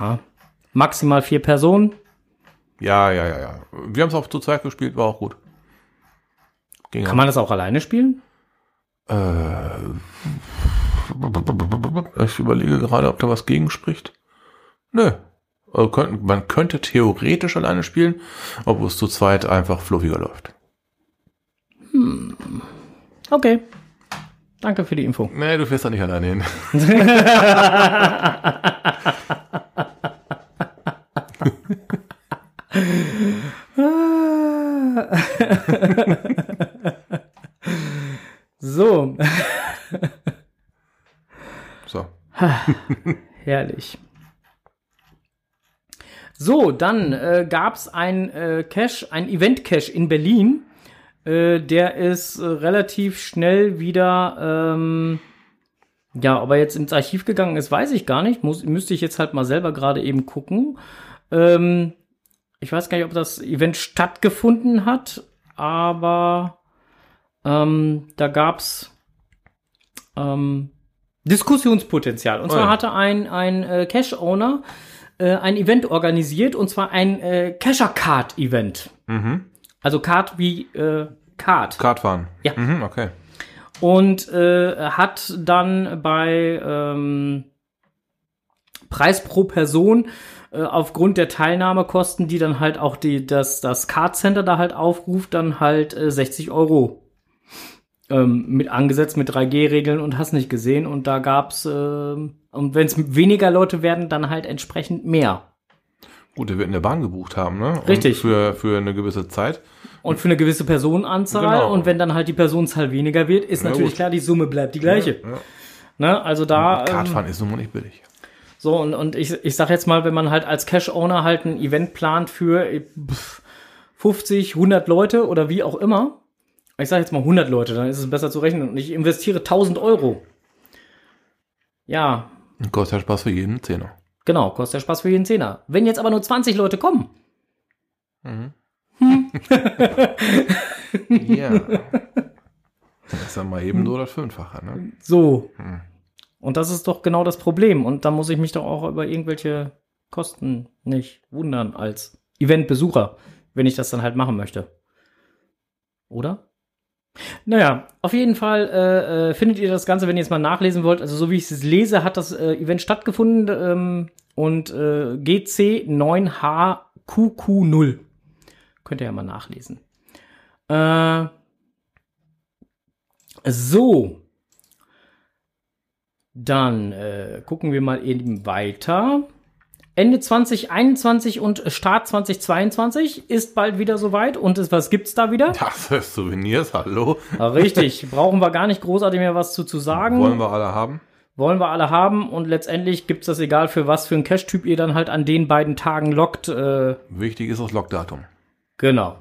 S2: Ja. Maximal vier Personen.
S1: Ja, ja, ja, ja. Wir haben es auch zu zweit gespielt, war auch gut. Ging
S2: Kann man das auch alleine spielen?
S1: Äh, ich überlege gerade, ob da was gegen spricht. Nö. Also könnt- Man könnte theoretisch alleine spielen, obwohl es zu zweit einfach fluffiger läuft.
S2: Okay. Danke für die Info.
S1: Nee, du fährst da nicht alleine hin.
S2: So,
S1: So.
S2: Herrlich. So, dann äh, gab es ein äh, Cache, ein Event-Cache in Berlin. Äh, der ist äh, relativ schnell wieder, ähm, ja, ob er jetzt ins Archiv gegangen ist, weiß ich gar nicht. Muss, müsste ich jetzt halt mal selber gerade eben gucken. Ähm, ich weiß gar nicht, ob das Event stattgefunden hat, aber ähm, da gab's ähm, Diskussionspotenzial. Und zwar
S1: Oh ja.
S2: hatte ein, ein äh, Cache-Owner äh, ein Event organisiert, und zwar ein äh, Cacher-Card-Event.
S1: Mhm.
S2: Also Card wie äh, Card.
S1: Kartfahren.
S2: Ja.
S1: Mhm, okay.
S2: Und äh, hat dann bei ähm, Preis pro Person äh, aufgrund der Teilnahmekosten, die dann halt auch die, das, das Card Center da halt aufruft, dann halt äh, 60 Euro ähm, mit angesetzt mit 3G-Regeln und hast nicht gesehen. Und da gab's, äh, und wenn es weniger Leute werden, dann halt entsprechend mehr.
S1: Gut, der wird in der Bahn gebucht haben, ne? Und
S2: Richtig.
S1: Für, für eine gewisse Zeit.
S2: Und für eine gewisse Personenanzahl.
S1: Genau.
S2: Und wenn dann halt die Personenzahl weniger wird, ist
S1: Na
S2: natürlich
S1: gut.
S2: klar, die Summe bleibt die gleiche.
S1: Ja.
S2: Ne? Also da. ähm,
S1: Kartfahren ist nun mal nicht billig.
S2: So, und, und ich, ich sag jetzt mal, wenn man halt als Cash-Owner halt ein Event plant für äh, pf, 50, 100 Leute oder wie auch immer, ich sag jetzt mal 100 Leute, dann ist es besser zu rechnen und ich investiere 1000 Euro. Ja,
S1: Kostet ja Spaß für jeden Zehner.
S2: genau, kostet der Spaß für jeden Zehner. Wenn jetzt aber nur 20 Leute kommen,
S1: Ja. Das ist dann mal eben nur das Fünffache, ne?
S2: so. Und das ist doch genau das Problem. Und da muss ich mich doch auch über irgendwelche Kosten nicht wundern als Eventbesucher, wenn ich das dann halt machen möchte. Oder? Naja, auf jeden Fall äh, äh, findet ihr das Ganze, wenn ihr es mal nachlesen wollt. Also so wie ich es lese, hat das äh, Event stattgefunden ähm, und äh, GC 9HQQ0. Könnt ihr ja mal nachlesen. Äh, so. Dann äh, gucken wir mal eben weiter. Ende 2021 und Start 2022 ist bald wieder soweit. Und es, was gibt's da wieder?
S1: Das ist Souvenirs, hallo.
S2: Richtig, brauchen wir gar nicht großartig mehr was zu, zu sagen.
S1: Wollen wir alle haben?
S2: Wollen wir alle haben. Und letztendlich gibt's das egal für was für einen Cache-Typ ihr dann halt an den beiden Tagen lockt. Äh,
S1: Wichtig ist das Logdatum.
S2: Genau.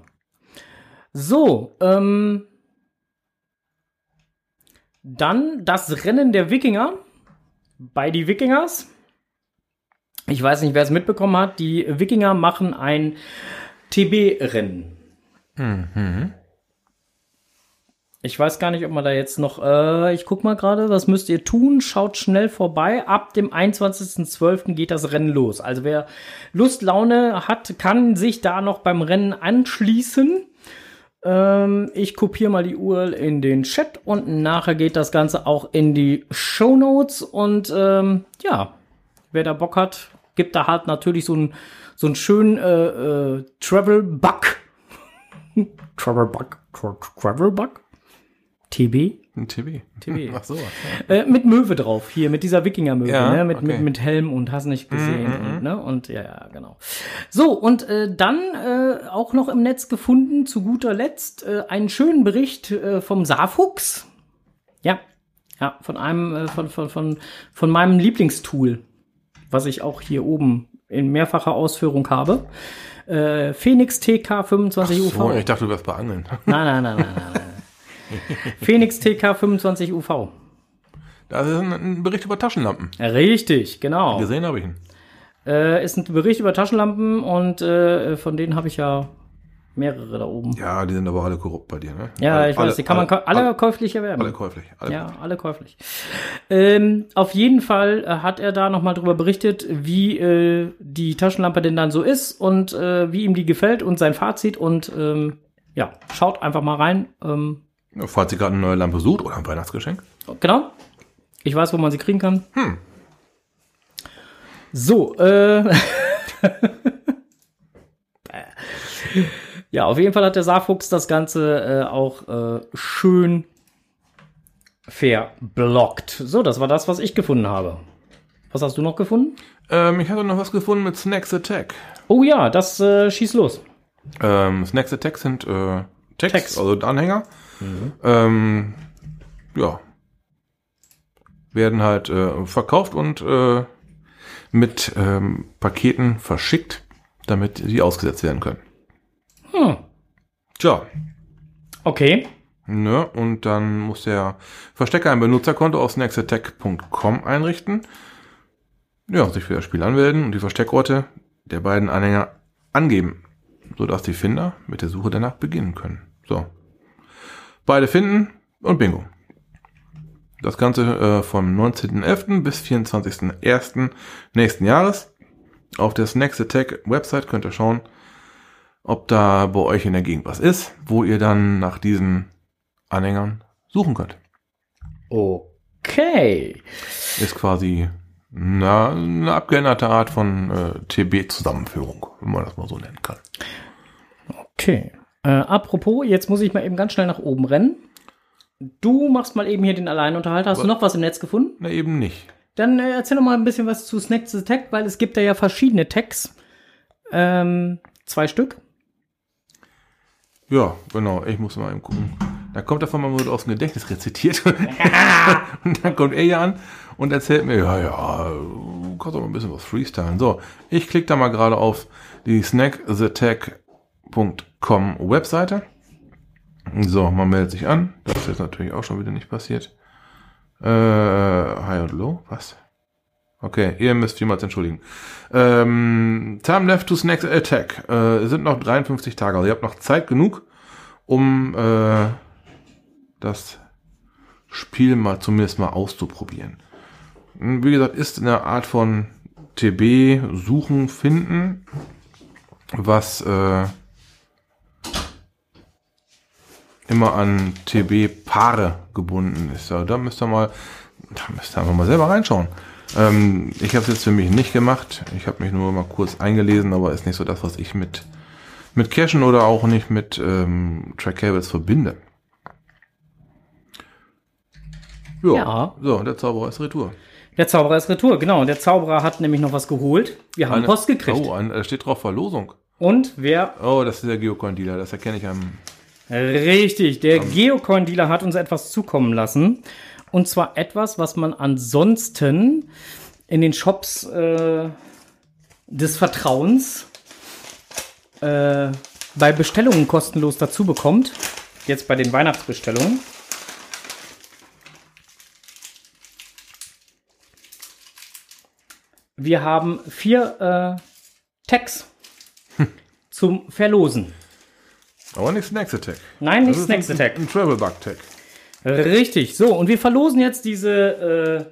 S2: So, ähm, dann das Rennen der Wikinger bei die Wikingers. Ich weiß nicht, wer es mitbekommen hat. Die Wikinger machen ein TB-Rennen. Ich weiß gar nicht, ob man da jetzt noch. Äh, ich guck mal gerade, was müsst ihr tun? Schaut schnell vorbei. Ab dem 21.12. geht das Rennen los. Also wer Lust, Laune hat, kann sich da noch beim Rennen anschließen. Ähm, ich kopiere mal die URL in den Chat und nachher geht das Ganze auch in die Show Notes. Und ähm, ja, wer da Bock hat, gibt da halt natürlich so einen so einen schönen äh, äh, Travel Bug. Travel Bug? Tra Travel Bug? TB?
S1: Ein TB.
S2: TB.
S1: Ach so.
S2: Äh, mit Möwe drauf, hier, mit dieser Wikinger-Möwe,
S1: Ja,
S2: ne? mit,
S1: okay. Mhm,
S2: mit, mit Helm und hast nicht gesehen. und, ne? und ja, ja, genau. So, und äh, dann äh, auch noch im Netz gefunden, zu guter Letzt, äh, einen schönen Bericht äh, vom Saarfuchs. Ja, ja, von einem, äh, von, von, von, von meinem Lieblingstool, was ich auch hier oben in mehrfacher Ausführung habe. Äh, Phoenix TK 25 UV.
S1: So, ich dachte, du wärst bei Angeln.
S2: Nein, nein, nein, nein, nein. nein. Phoenix TK 25 UV.
S1: Das ist ein, ein Bericht über Taschenlampen.
S2: Richtig, genau.
S1: Gesehen habe ich ihn.
S2: Äh, ist ein Bericht über Taschenlampen und äh, von denen habe ich ja mehrere da oben.
S1: Ja, die sind aber alle korrupt bei dir, ne?
S2: Ja,
S1: alle,
S2: ich weiß, die kann man alle, alle käuflich erwerben.
S1: alle käuflich. Alle
S2: ja, alle käuflich. Ähm, auf jeden Fall äh, hat er da nochmal drüber berichtet, wie äh, die Taschenlampe denn dann so ist und äh, wie ihm die gefällt und sein Fazit und ähm, ja, schaut einfach mal rein. Ähm,
S1: Falls ihr gerade eine neue Lampe sucht oder ein Weihnachtsgeschenk.
S2: Genau. Ich weiß, wo man sie kriegen kann. So, äh. ja, auf jeden Fall hat der Saarfuchs das Ganze äh, auch äh, schön verblockt. So, das war das, was ich gefunden habe. Was hast du noch gefunden?
S1: Ähm, ich hatte noch was gefunden mit Snacks Attack.
S2: Oh ja, das äh, schießt los.
S1: Ähm, Snacks Attack sind äh, Tags,
S2: Tags.
S1: also Anhänger. Ähm, ja. Werden halt äh, verkauft und äh, mit ähm, Paketen verschickt. damit die ausgesetzt werden können.
S2: Hm.
S1: Tja,
S2: Okay.
S1: ne, und dann muss der Verstecker ein Benutzerkonto auf snacksattack.com einrichten. Ja, sich für das Spiel anmelden und die Versteckorte der beiden Anhänger angeben, sodass die Finder mit der Suche danach beginnen können. So. Beide finden und bingo. Das Ganze äh, vom 19.11. bis 24.01. nächsten Jahres. Auf der Snacks Attack Website könnt ihr schauen, ob da bei euch in der Gegend was ist, wo ihr dann nach diesen Anhängern suchen könnt.
S2: Okay.
S1: Ist quasi na, eine abgeänderte Art von äh, TB-Zusammenführung, wenn man das mal so nennen kann.
S2: Okay. Äh, apropos, jetzt muss ich mal eben ganz schnell nach oben rennen. Du machst mal eben hier den Alleinunterhalter. Hast du noch was im Netz gefunden?
S1: Na eben nicht.
S2: Dann äh, erzähl noch mal ein bisschen was zu Snack the Tech, weil es gibt da ja verschiedene Tags. Ähm, zwei Stück.
S1: Ja, genau, ich muss mal eben gucken. Da kommt davon mal wurde aus dem Gedächtnis rezitiert. und dann kommt er hier an und erzählt mir, ja, ja, du kannst doch mal ein bisschen was freestylen. So, ich klicke da mal gerade auf die snacktheTech.com Webseite. So, man meldet sich an. Das ist jetzt natürlich auch schon wieder nicht passiert. Äh, High und Low, was? Okay, ihr müsst vielmals entschuldigen. Ähm, time left to Snacks Attack. Äh, es sind noch 53 Tage. Also ihr habt noch Zeit genug, um äh, das Spiel mal zumindest mal auszuprobieren. Hm, Wie gesagt, ist eine Art von TB suchen, finden, was äh, immer an TB-Paare gebunden ist. Ja, da müsst ihr mal, da müsst ihr einfach mal selber reinschauen. Ähm, ich habe es jetzt für mich nicht gemacht. Ich habe mich nur mal kurz eingelesen, aber ist nicht so das, was ich mit mit Cachen oder auch nicht mit ähm, Track Cables verbinde. Jo.
S2: Ja.
S1: So, der Zauberer ist Retour.
S2: Der Zauberer ist Retour, genau. Der Zauberer hat nämlich noch was geholt. Wir haben
S1: Eine-
S2: Post gekriegt.
S1: Oh, da steht drauf Verlosung.
S2: Und wer
S1: Oh, das ist der Geocoin-Dealer. Das erkenne ich am.
S2: Richtig, der Geocoin-Dealer hat uns etwas zukommen lassen. Und zwar etwas, was man ansonsten in den Shops äh, des Vertrauens äh, bei Bestellungen kostenlos dazu bekommt. Jetzt bei den Weihnachtsbestellungen. Wir haben vier äh, Tags zum Verlosen.
S1: Aber nicht Snacks Attack.
S2: Nein, nicht Snacks
S1: ein,
S2: Attack.
S1: Ein Travel Bug Tag.
S2: Richtig, so, und wir verlosen jetzt diese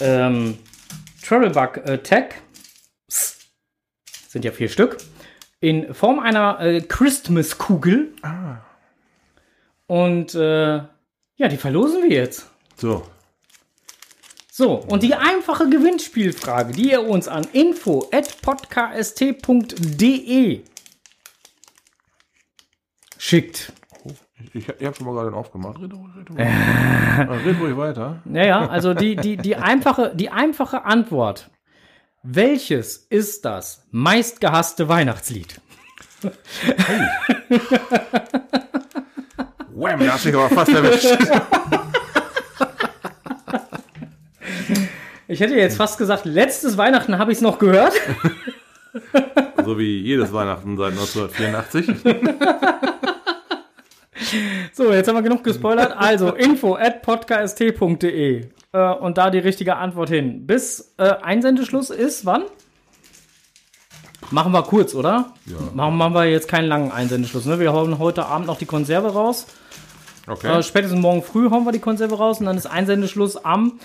S2: äh, ähm, Travel Bug äh, Tag. Sind ja vier Stück. In Form einer äh, Christmas-Kugel. Und äh, ja, die verlosen wir jetzt.
S1: So.
S2: So, und die einfache Gewinnspielfrage, die ihr uns an info.podcast.de schickt.
S1: Ich, ich habe schon mal gerade aufgemacht. Red ruhig, red ruhig. Äh, red ruhig weiter.
S2: Naja, also die, die, die, einfache, die einfache Antwort. Welches ist das meistgehasste Weihnachtslied?
S1: Wham, da hast du aber fast erwischt.
S2: Ich hätte jetzt fast gesagt, letztes Weihnachten habe ich es noch gehört.
S1: so wie jedes Weihnachten seit 1984.
S2: So, jetzt haben wir genug gespoilert. Also info at podcast.de äh, und da die richtige Antwort hin. Bis äh, Einsendeschluss ist wann? Machen wir kurz, oder?
S1: Ja.
S2: Machen, machen wir jetzt keinen langen Einsendeschluss. Ne? Wir hauen heute Abend noch die Konserve raus.
S1: Okay.
S2: Äh, spätestens morgen früh hauen wir die Konserve raus und dann ist Einsendeschluss am,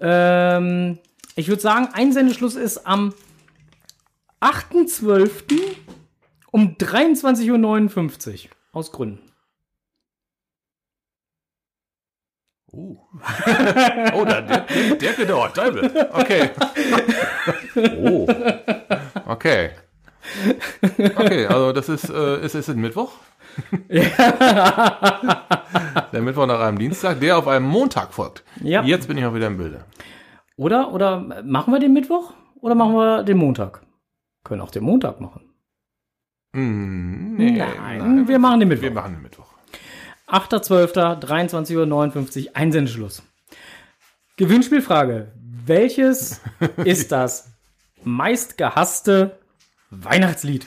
S2: ähm, ich würde sagen, Einsendeschluss ist am 8.12. um 23.59 Uhr. Aus Gründen.
S1: Oh. oh, der, der, der, gedauert. Deibel. Okay. oh. Okay. Okay, also das ist, äh, ist, ist es Mittwoch? der Mittwoch nach einem Dienstag, der auf einem Montag folgt.
S2: Ja.
S1: Jetzt bin ich auch wieder im Bilde.
S2: Oder, oder machen wir den Mittwoch oder machen wir den Montag? Können auch den Montag machen.
S1: Mm, nee,
S2: Nein, wir machen den Mittwoch.
S1: Wir machen den Mittwoch.
S2: 8.12., 23.59 Uhr, Einsendeschluss. Gewinnspielfrage. Welches ist das meistgehasste Weihnachtslied.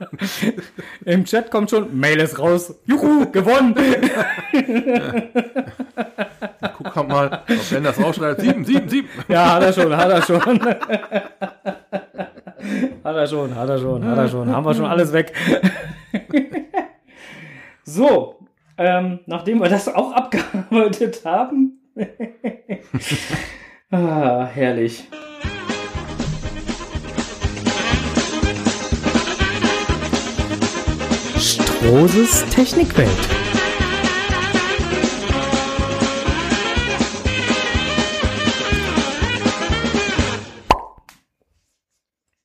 S2: Im Chat kommt schon, Mail ist raus. Juhu, gewonnen.
S1: Guck halt mal, ob Ben das rausschreibt. Sieben, sieben, sieben.
S2: Ja, hat er schon, hat er schon. hat er schon, hat er schon, hat er schon. Haben wir schon alles weg. so, ähm, nachdem wir das auch abgearbeitet haben. ah, herrlich. Strohses Technikwelt.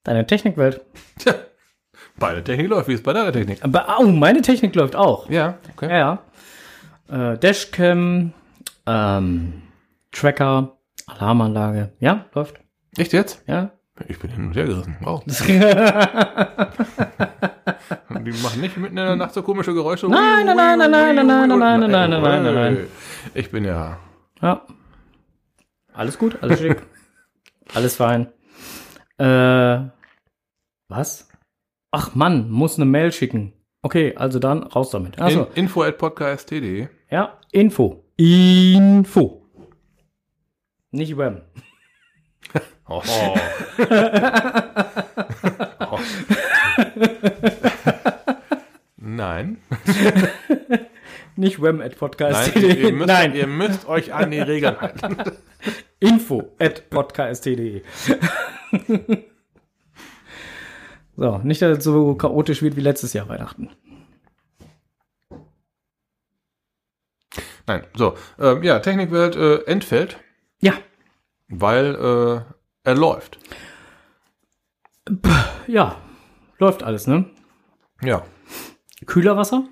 S2: Deine Technikwelt.
S1: Tja, bei der Technik läuft, wie es bei deiner Technik.
S2: Aber, oh, meine Technik läuft auch.
S1: Ja, okay.
S2: Ja, ja. Äh, Dashcam, ähm, Tracker, Alarmanlage. Ja, läuft.
S1: Echt jetzt?
S2: Ja.
S1: Ich bin hin und her gerissen. Wow. Die machen nicht mitten in der Nacht so komische Geräusche.
S2: Nein, nein, nein, nein, nein, nein, nein, nein, nein, nein, nein, nein, nein, nein.
S1: Ich bin ja.
S2: Ja. Alles gut, alles schick. alles fein. Äh, was? Ach Mann, muss eine Mail schicken. Okay, also dann raus damit. Also,
S1: In, info at podcast.de.
S2: ja, Info. Info. Nicht Web.
S1: Oh. oh. Nein.
S2: Nicht Wem at
S1: Nein,
S2: Podcast.
S1: ihr müsst,
S2: Nein.
S1: ihr müsst euch an die Regeln halten.
S2: Info at podcast.de. so, nicht, dass es so chaotisch wird wie letztes Jahr Weihnachten.
S1: Nein, so. Ähm, ja, Technikwelt äh, entfällt,
S2: Ja,
S1: weil äh, er läuft.
S2: ja, läuft alles, ne?
S1: Ja.
S2: Kühlerwasser?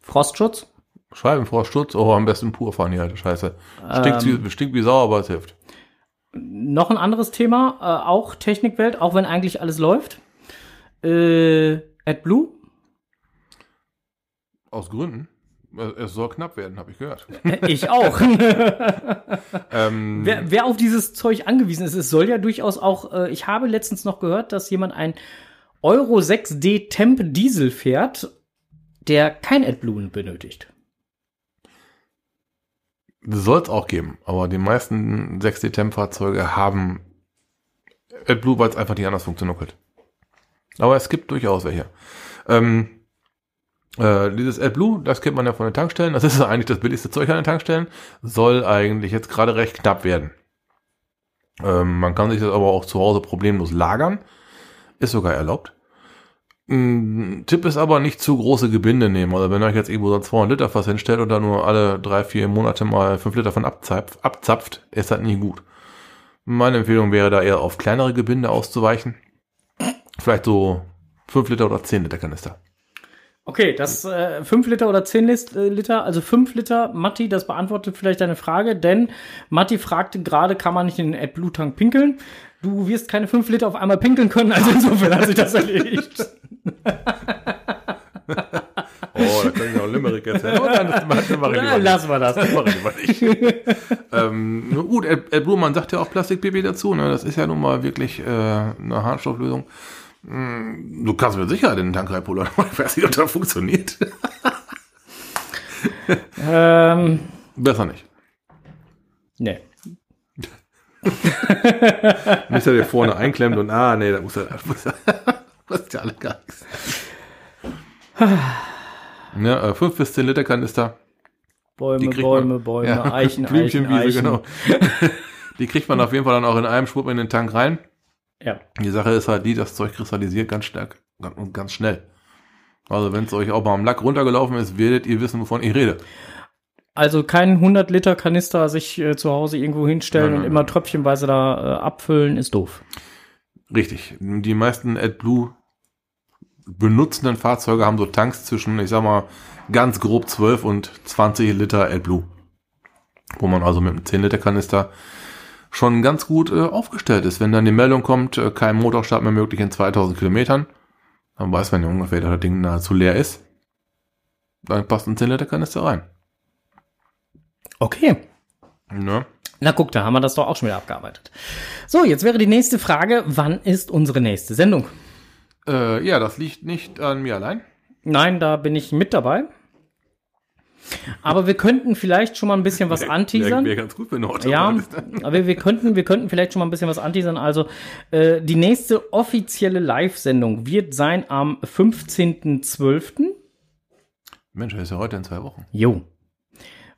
S2: Frostschutz?
S1: Scheibenfroststurz, oh, am besten pur fahren die alte Scheiße. Stinkt, wie, stinkt wie Sau, aber es hilft.
S2: Noch ein anderes Thema, äh, auch Technikwelt, auch wenn eigentlich alles läuft. Äh, AdBlue?
S1: Aus Gründen. Es es soll knapp werden, habe ich gehört.
S2: Äh, Ich auch.
S1: ähm,
S2: wer, wer auf dieses Zeug angewiesen ist, es soll ja durchaus auch, äh, ich habe letztens noch gehört, dass jemand ein Euro 6D Temp Diesel fährt, der kein AdBlue benötigt.
S1: Soll es auch geben, aber die meisten 6D-Temp-Fahrzeuge haben AdBlue, weil es einfach nicht anders funktioniert. Aber es gibt durchaus welche. Ähm, äh, dieses AdBlue, das kennt man ja von den Tankstellen, das ist eigentlich das billigste Zeug an den Tankstellen, soll eigentlich jetzt gerade recht knapp werden. Ähm, man kann sich das aber auch zu Hause problemlos lagern, ist sogar erlaubt. Mm, Tipp ist aber nicht zu große Gebinde nehmen. Also wenn ihr euch jetzt irgendwo so ein 200 Liter Fass hinstellt und da nur alle drei, vier Monate mal 5 Liter von abzapft, abzapft, ist das nie gut. Meine Empfehlung wäre da eher auf kleinere Gebinde auszuweichen. Vielleicht so 5 Liter oder 10 Liter Kanister.
S2: Okay, das äh, 5 Liter oder 10 Lis- äh, Liter, also 5 Liter, Matti, das beantwortet vielleicht deine Frage, denn Matti fragte gerade, kann man nicht in den AdBlue-Tank pinkeln? Du wirst keine 5 Liter auf einmal pinkeln können, also insofern hat sich das erledigt.
S1: Oh, da kann ich noch Limerick erzählen. Oh, nein, das mache mach ich lieber
S2: lassen wir das.
S1: Das mache ich lieber nicht. ähm, gut, Ad- AdBlue, man sagt ja auch Plastik-BB dazu. Ne? Das ist ja nun mal wirklich äh, eine Harnstofflösung. Mm, Du kannst mir sicher den Tank reinpullern, aber ich weiß nicht, ob das funktioniert.
S2: ähm,
S1: Besser nicht.
S2: nee.
S1: Nicht, dass er vorne einklemmt und ah, nee, da er, muss er, das ist ja alle gar nichts. Ja, äh, 5 bis 10 Liter Kanister.
S2: Bäume, Bäume,
S1: man-
S2: Bäume,
S1: ja,
S2: Eichen, Eichen,
S1: Blümchenwiese,
S2: Eichen.
S1: genau. Die kriegt man auf jeden Fall dann auch in einem Schwupp in den Tank rein.
S2: Ja.
S1: Die Sache ist halt die, das Zeug kristallisiert ganz stark und ganz schnell. Also wenn es euch auch mal am Lack runtergelaufen ist, werdet ihr wissen, wovon ich rede.
S2: Also kein 100 Liter Kanister sich äh, zu Hause irgendwo hinstellen
S1: Nein,
S2: und
S1: nein,
S2: immer
S1: nein.
S2: tröpfchenweise da äh, abfüllen, ist doof.
S1: Richtig. Die meisten AdBlue benutzenden Fahrzeuge haben so Tanks zwischen, ich sag mal, ganz grob 12 und 20 Liter AdBlue. Wo man also mit einem 10 Liter Kanister schon ganz gut äh, aufgestellt ist. Wenn dann die Meldung kommt, äh, kein Motorstart mehr möglich in 2000 Kilometern, dann weiß man ja ungefähr, dass das Ding nahezu leer ist. Dann passt ein 10 Liter Kanister rein.
S2: Okay.
S1: Ne?
S2: Na guck, da haben wir das doch auch schon wieder abgearbeitet. So, jetzt wäre die nächste Frage, wann ist unsere nächste Sendung?
S1: Äh, ja, das liegt nicht an mir allein.
S2: Nein, da bin ich mit dabei. Aber wir könnten vielleicht schon mal ein bisschen was anteasern.
S1: Wäre ganz gut, wenn du
S2: Ja, aber wir könnten, wir könnten vielleicht schon mal ein bisschen was anteasern. Also äh, die nächste offizielle Live-Sendung wird sein am 15.12.
S1: Mensch, das ist ja heute in zwei Wochen.
S2: Jo.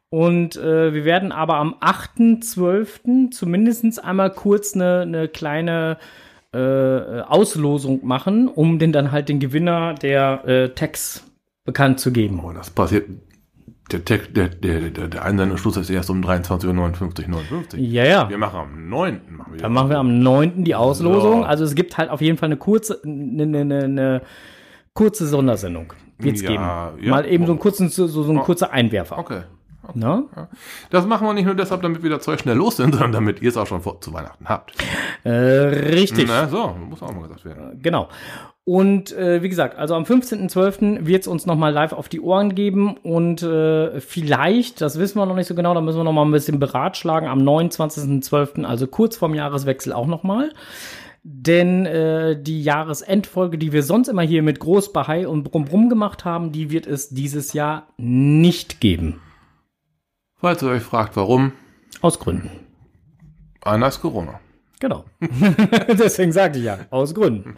S2: Und äh, wir werden aber am 8.12. zumindest einmal kurz eine, eine kleine äh, Auslosung machen, um den dann halt den Gewinner der äh, Tags bekannt zu geben.
S1: Oh, das passiert. Der, Tech, der, der, der, der Einsendungsschluss ist erst um 23.59 Uhr. 59.
S2: Ja, ja.
S1: Wir machen am 9. Machen wir
S2: Dann machen wir am 9. die Auslosung.
S1: So.
S2: Also es gibt halt auf jeden Fall eine kurze, eine, eine, eine, kurze Sondersendung. Wird's
S1: Ja,
S2: geben.
S1: ja.
S2: Mal eben so ein, kurzen, so, so ein kurzer Einwerfer.
S1: Okay.
S2: Ne?
S1: Das machen wir nicht nur deshalb, damit wir das Zeug schnell los sind, sondern damit ihr es auch schon vor, zu Weihnachten habt.
S2: Äh, richtig.
S1: Na, so, muss auch mal gesagt werden.
S2: Genau. Und äh, wie gesagt, also am 15.12. wird es uns nochmal live auf die Ohren geben und äh, vielleicht, das wissen wir noch nicht so genau, da müssen wir nochmal ein bisschen beratschlagen, am 29.12., also kurz vorm Jahreswechsel auch nochmal. Denn äh, die Jahresendfolge, die wir sonst immer hier mit Großbahai und Brumm gemacht haben, die wird es dieses Jahr nicht geben.
S1: Falls ihr euch fragt, warum,
S2: Aus Gründen.
S1: einer ist Corona.
S2: Genau. Deswegen sagte ich ja, aus Gründen.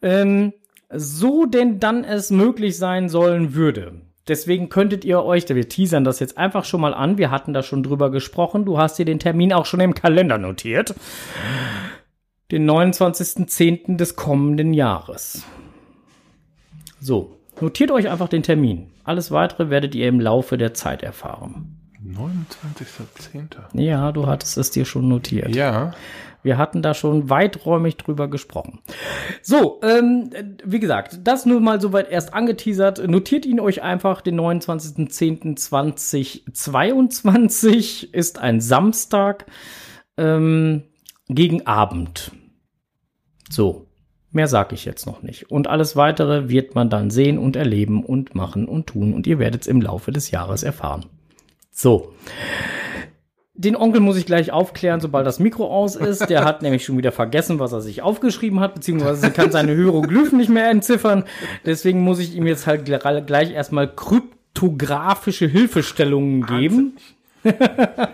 S2: ähm, so denn dann es möglich sein sollen würde. Deswegen könntet ihr euch, wir teasern das jetzt einfach schon mal an, wir hatten da schon drüber gesprochen, du hast dir den Termin auch schon im Kalender notiert. Den 29.10. des kommenden Jahres. So, notiert euch einfach den Termin. Alles weitere werdet ihr im Laufe der Zeit erfahren.
S1: 29.10.
S2: Ja, du hattest es dir schon notiert.
S1: Ja.
S2: Wir hatten da schon weiträumig drüber gesprochen. So, ähm, wie gesagt, das nur mal soweit erst angeteasert. Notiert ihn euch einfach, den 29.10.2022 ist ein Samstag ähm, gegen Abend. So, mehr sage ich jetzt noch nicht. Und alles weitere wird man dann sehen und erleben und machen und tun. Und ihr werdet es im Laufe des Jahres erfahren. So. Den Onkel muss ich gleich aufklären, sobald das Mikro aus ist. Der hat nämlich schon wieder vergessen, was er sich aufgeschrieben hat, beziehungsweise kann seine Hieroglyphen nicht mehr entziffern. Deswegen muss ich ihm jetzt halt gl- gleich erstmal kryptografische Hilfestellungen geben.
S1: Ey,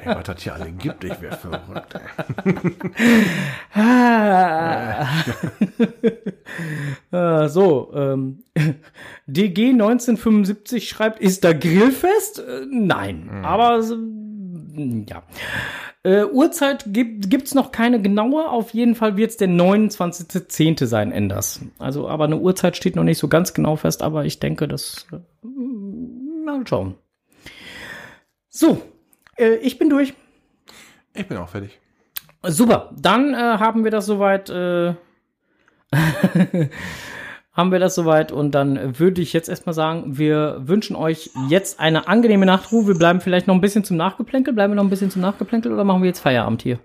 S1: was das hier alle gibt, ich werde verrückt.
S2: Ah. So, ähm, DG 1975 schreibt, ist da Grillfest? Äh, nein, aber äh, ja. Äh, Uhrzeit gibt gibt's noch keine genaue. Auf jeden Fall wird's der 29.10. sein, Enders. Also, aber eine Uhrzeit steht noch nicht so ganz genau fest, aber ich denke, das äh, mal schauen. So, äh, ich bin durch.
S1: Ich bin auch fertig.
S2: Super, dann äh, haben wir das soweit. Äh, haben wir das soweit und dann würde ich jetzt erstmal sagen, wir wünschen euch jetzt eine angenehme Nachtruhe. Wir bleiben vielleicht noch ein bisschen zum Nachgeplänkel. Bleiben wir noch ein bisschen zum Nachgeplänkel oder machen wir jetzt Feierabend hier?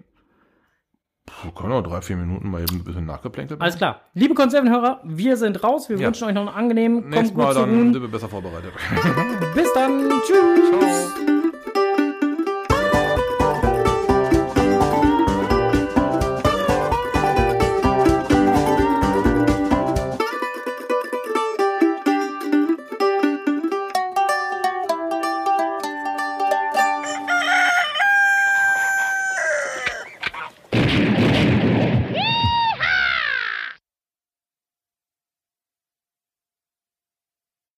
S1: Wir können auch drei, vier Minuten mal eben ein bisschen nachgeplänkelt
S2: Alles klar. Liebe Konservenhörer, wir sind raus. Wir
S1: Ja.
S2: wünschen euch noch einen angenehmen, kommt
S1: Nächstes Mal dann sind wir besser vorbereitet.
S2: Bis dann. Tschüss.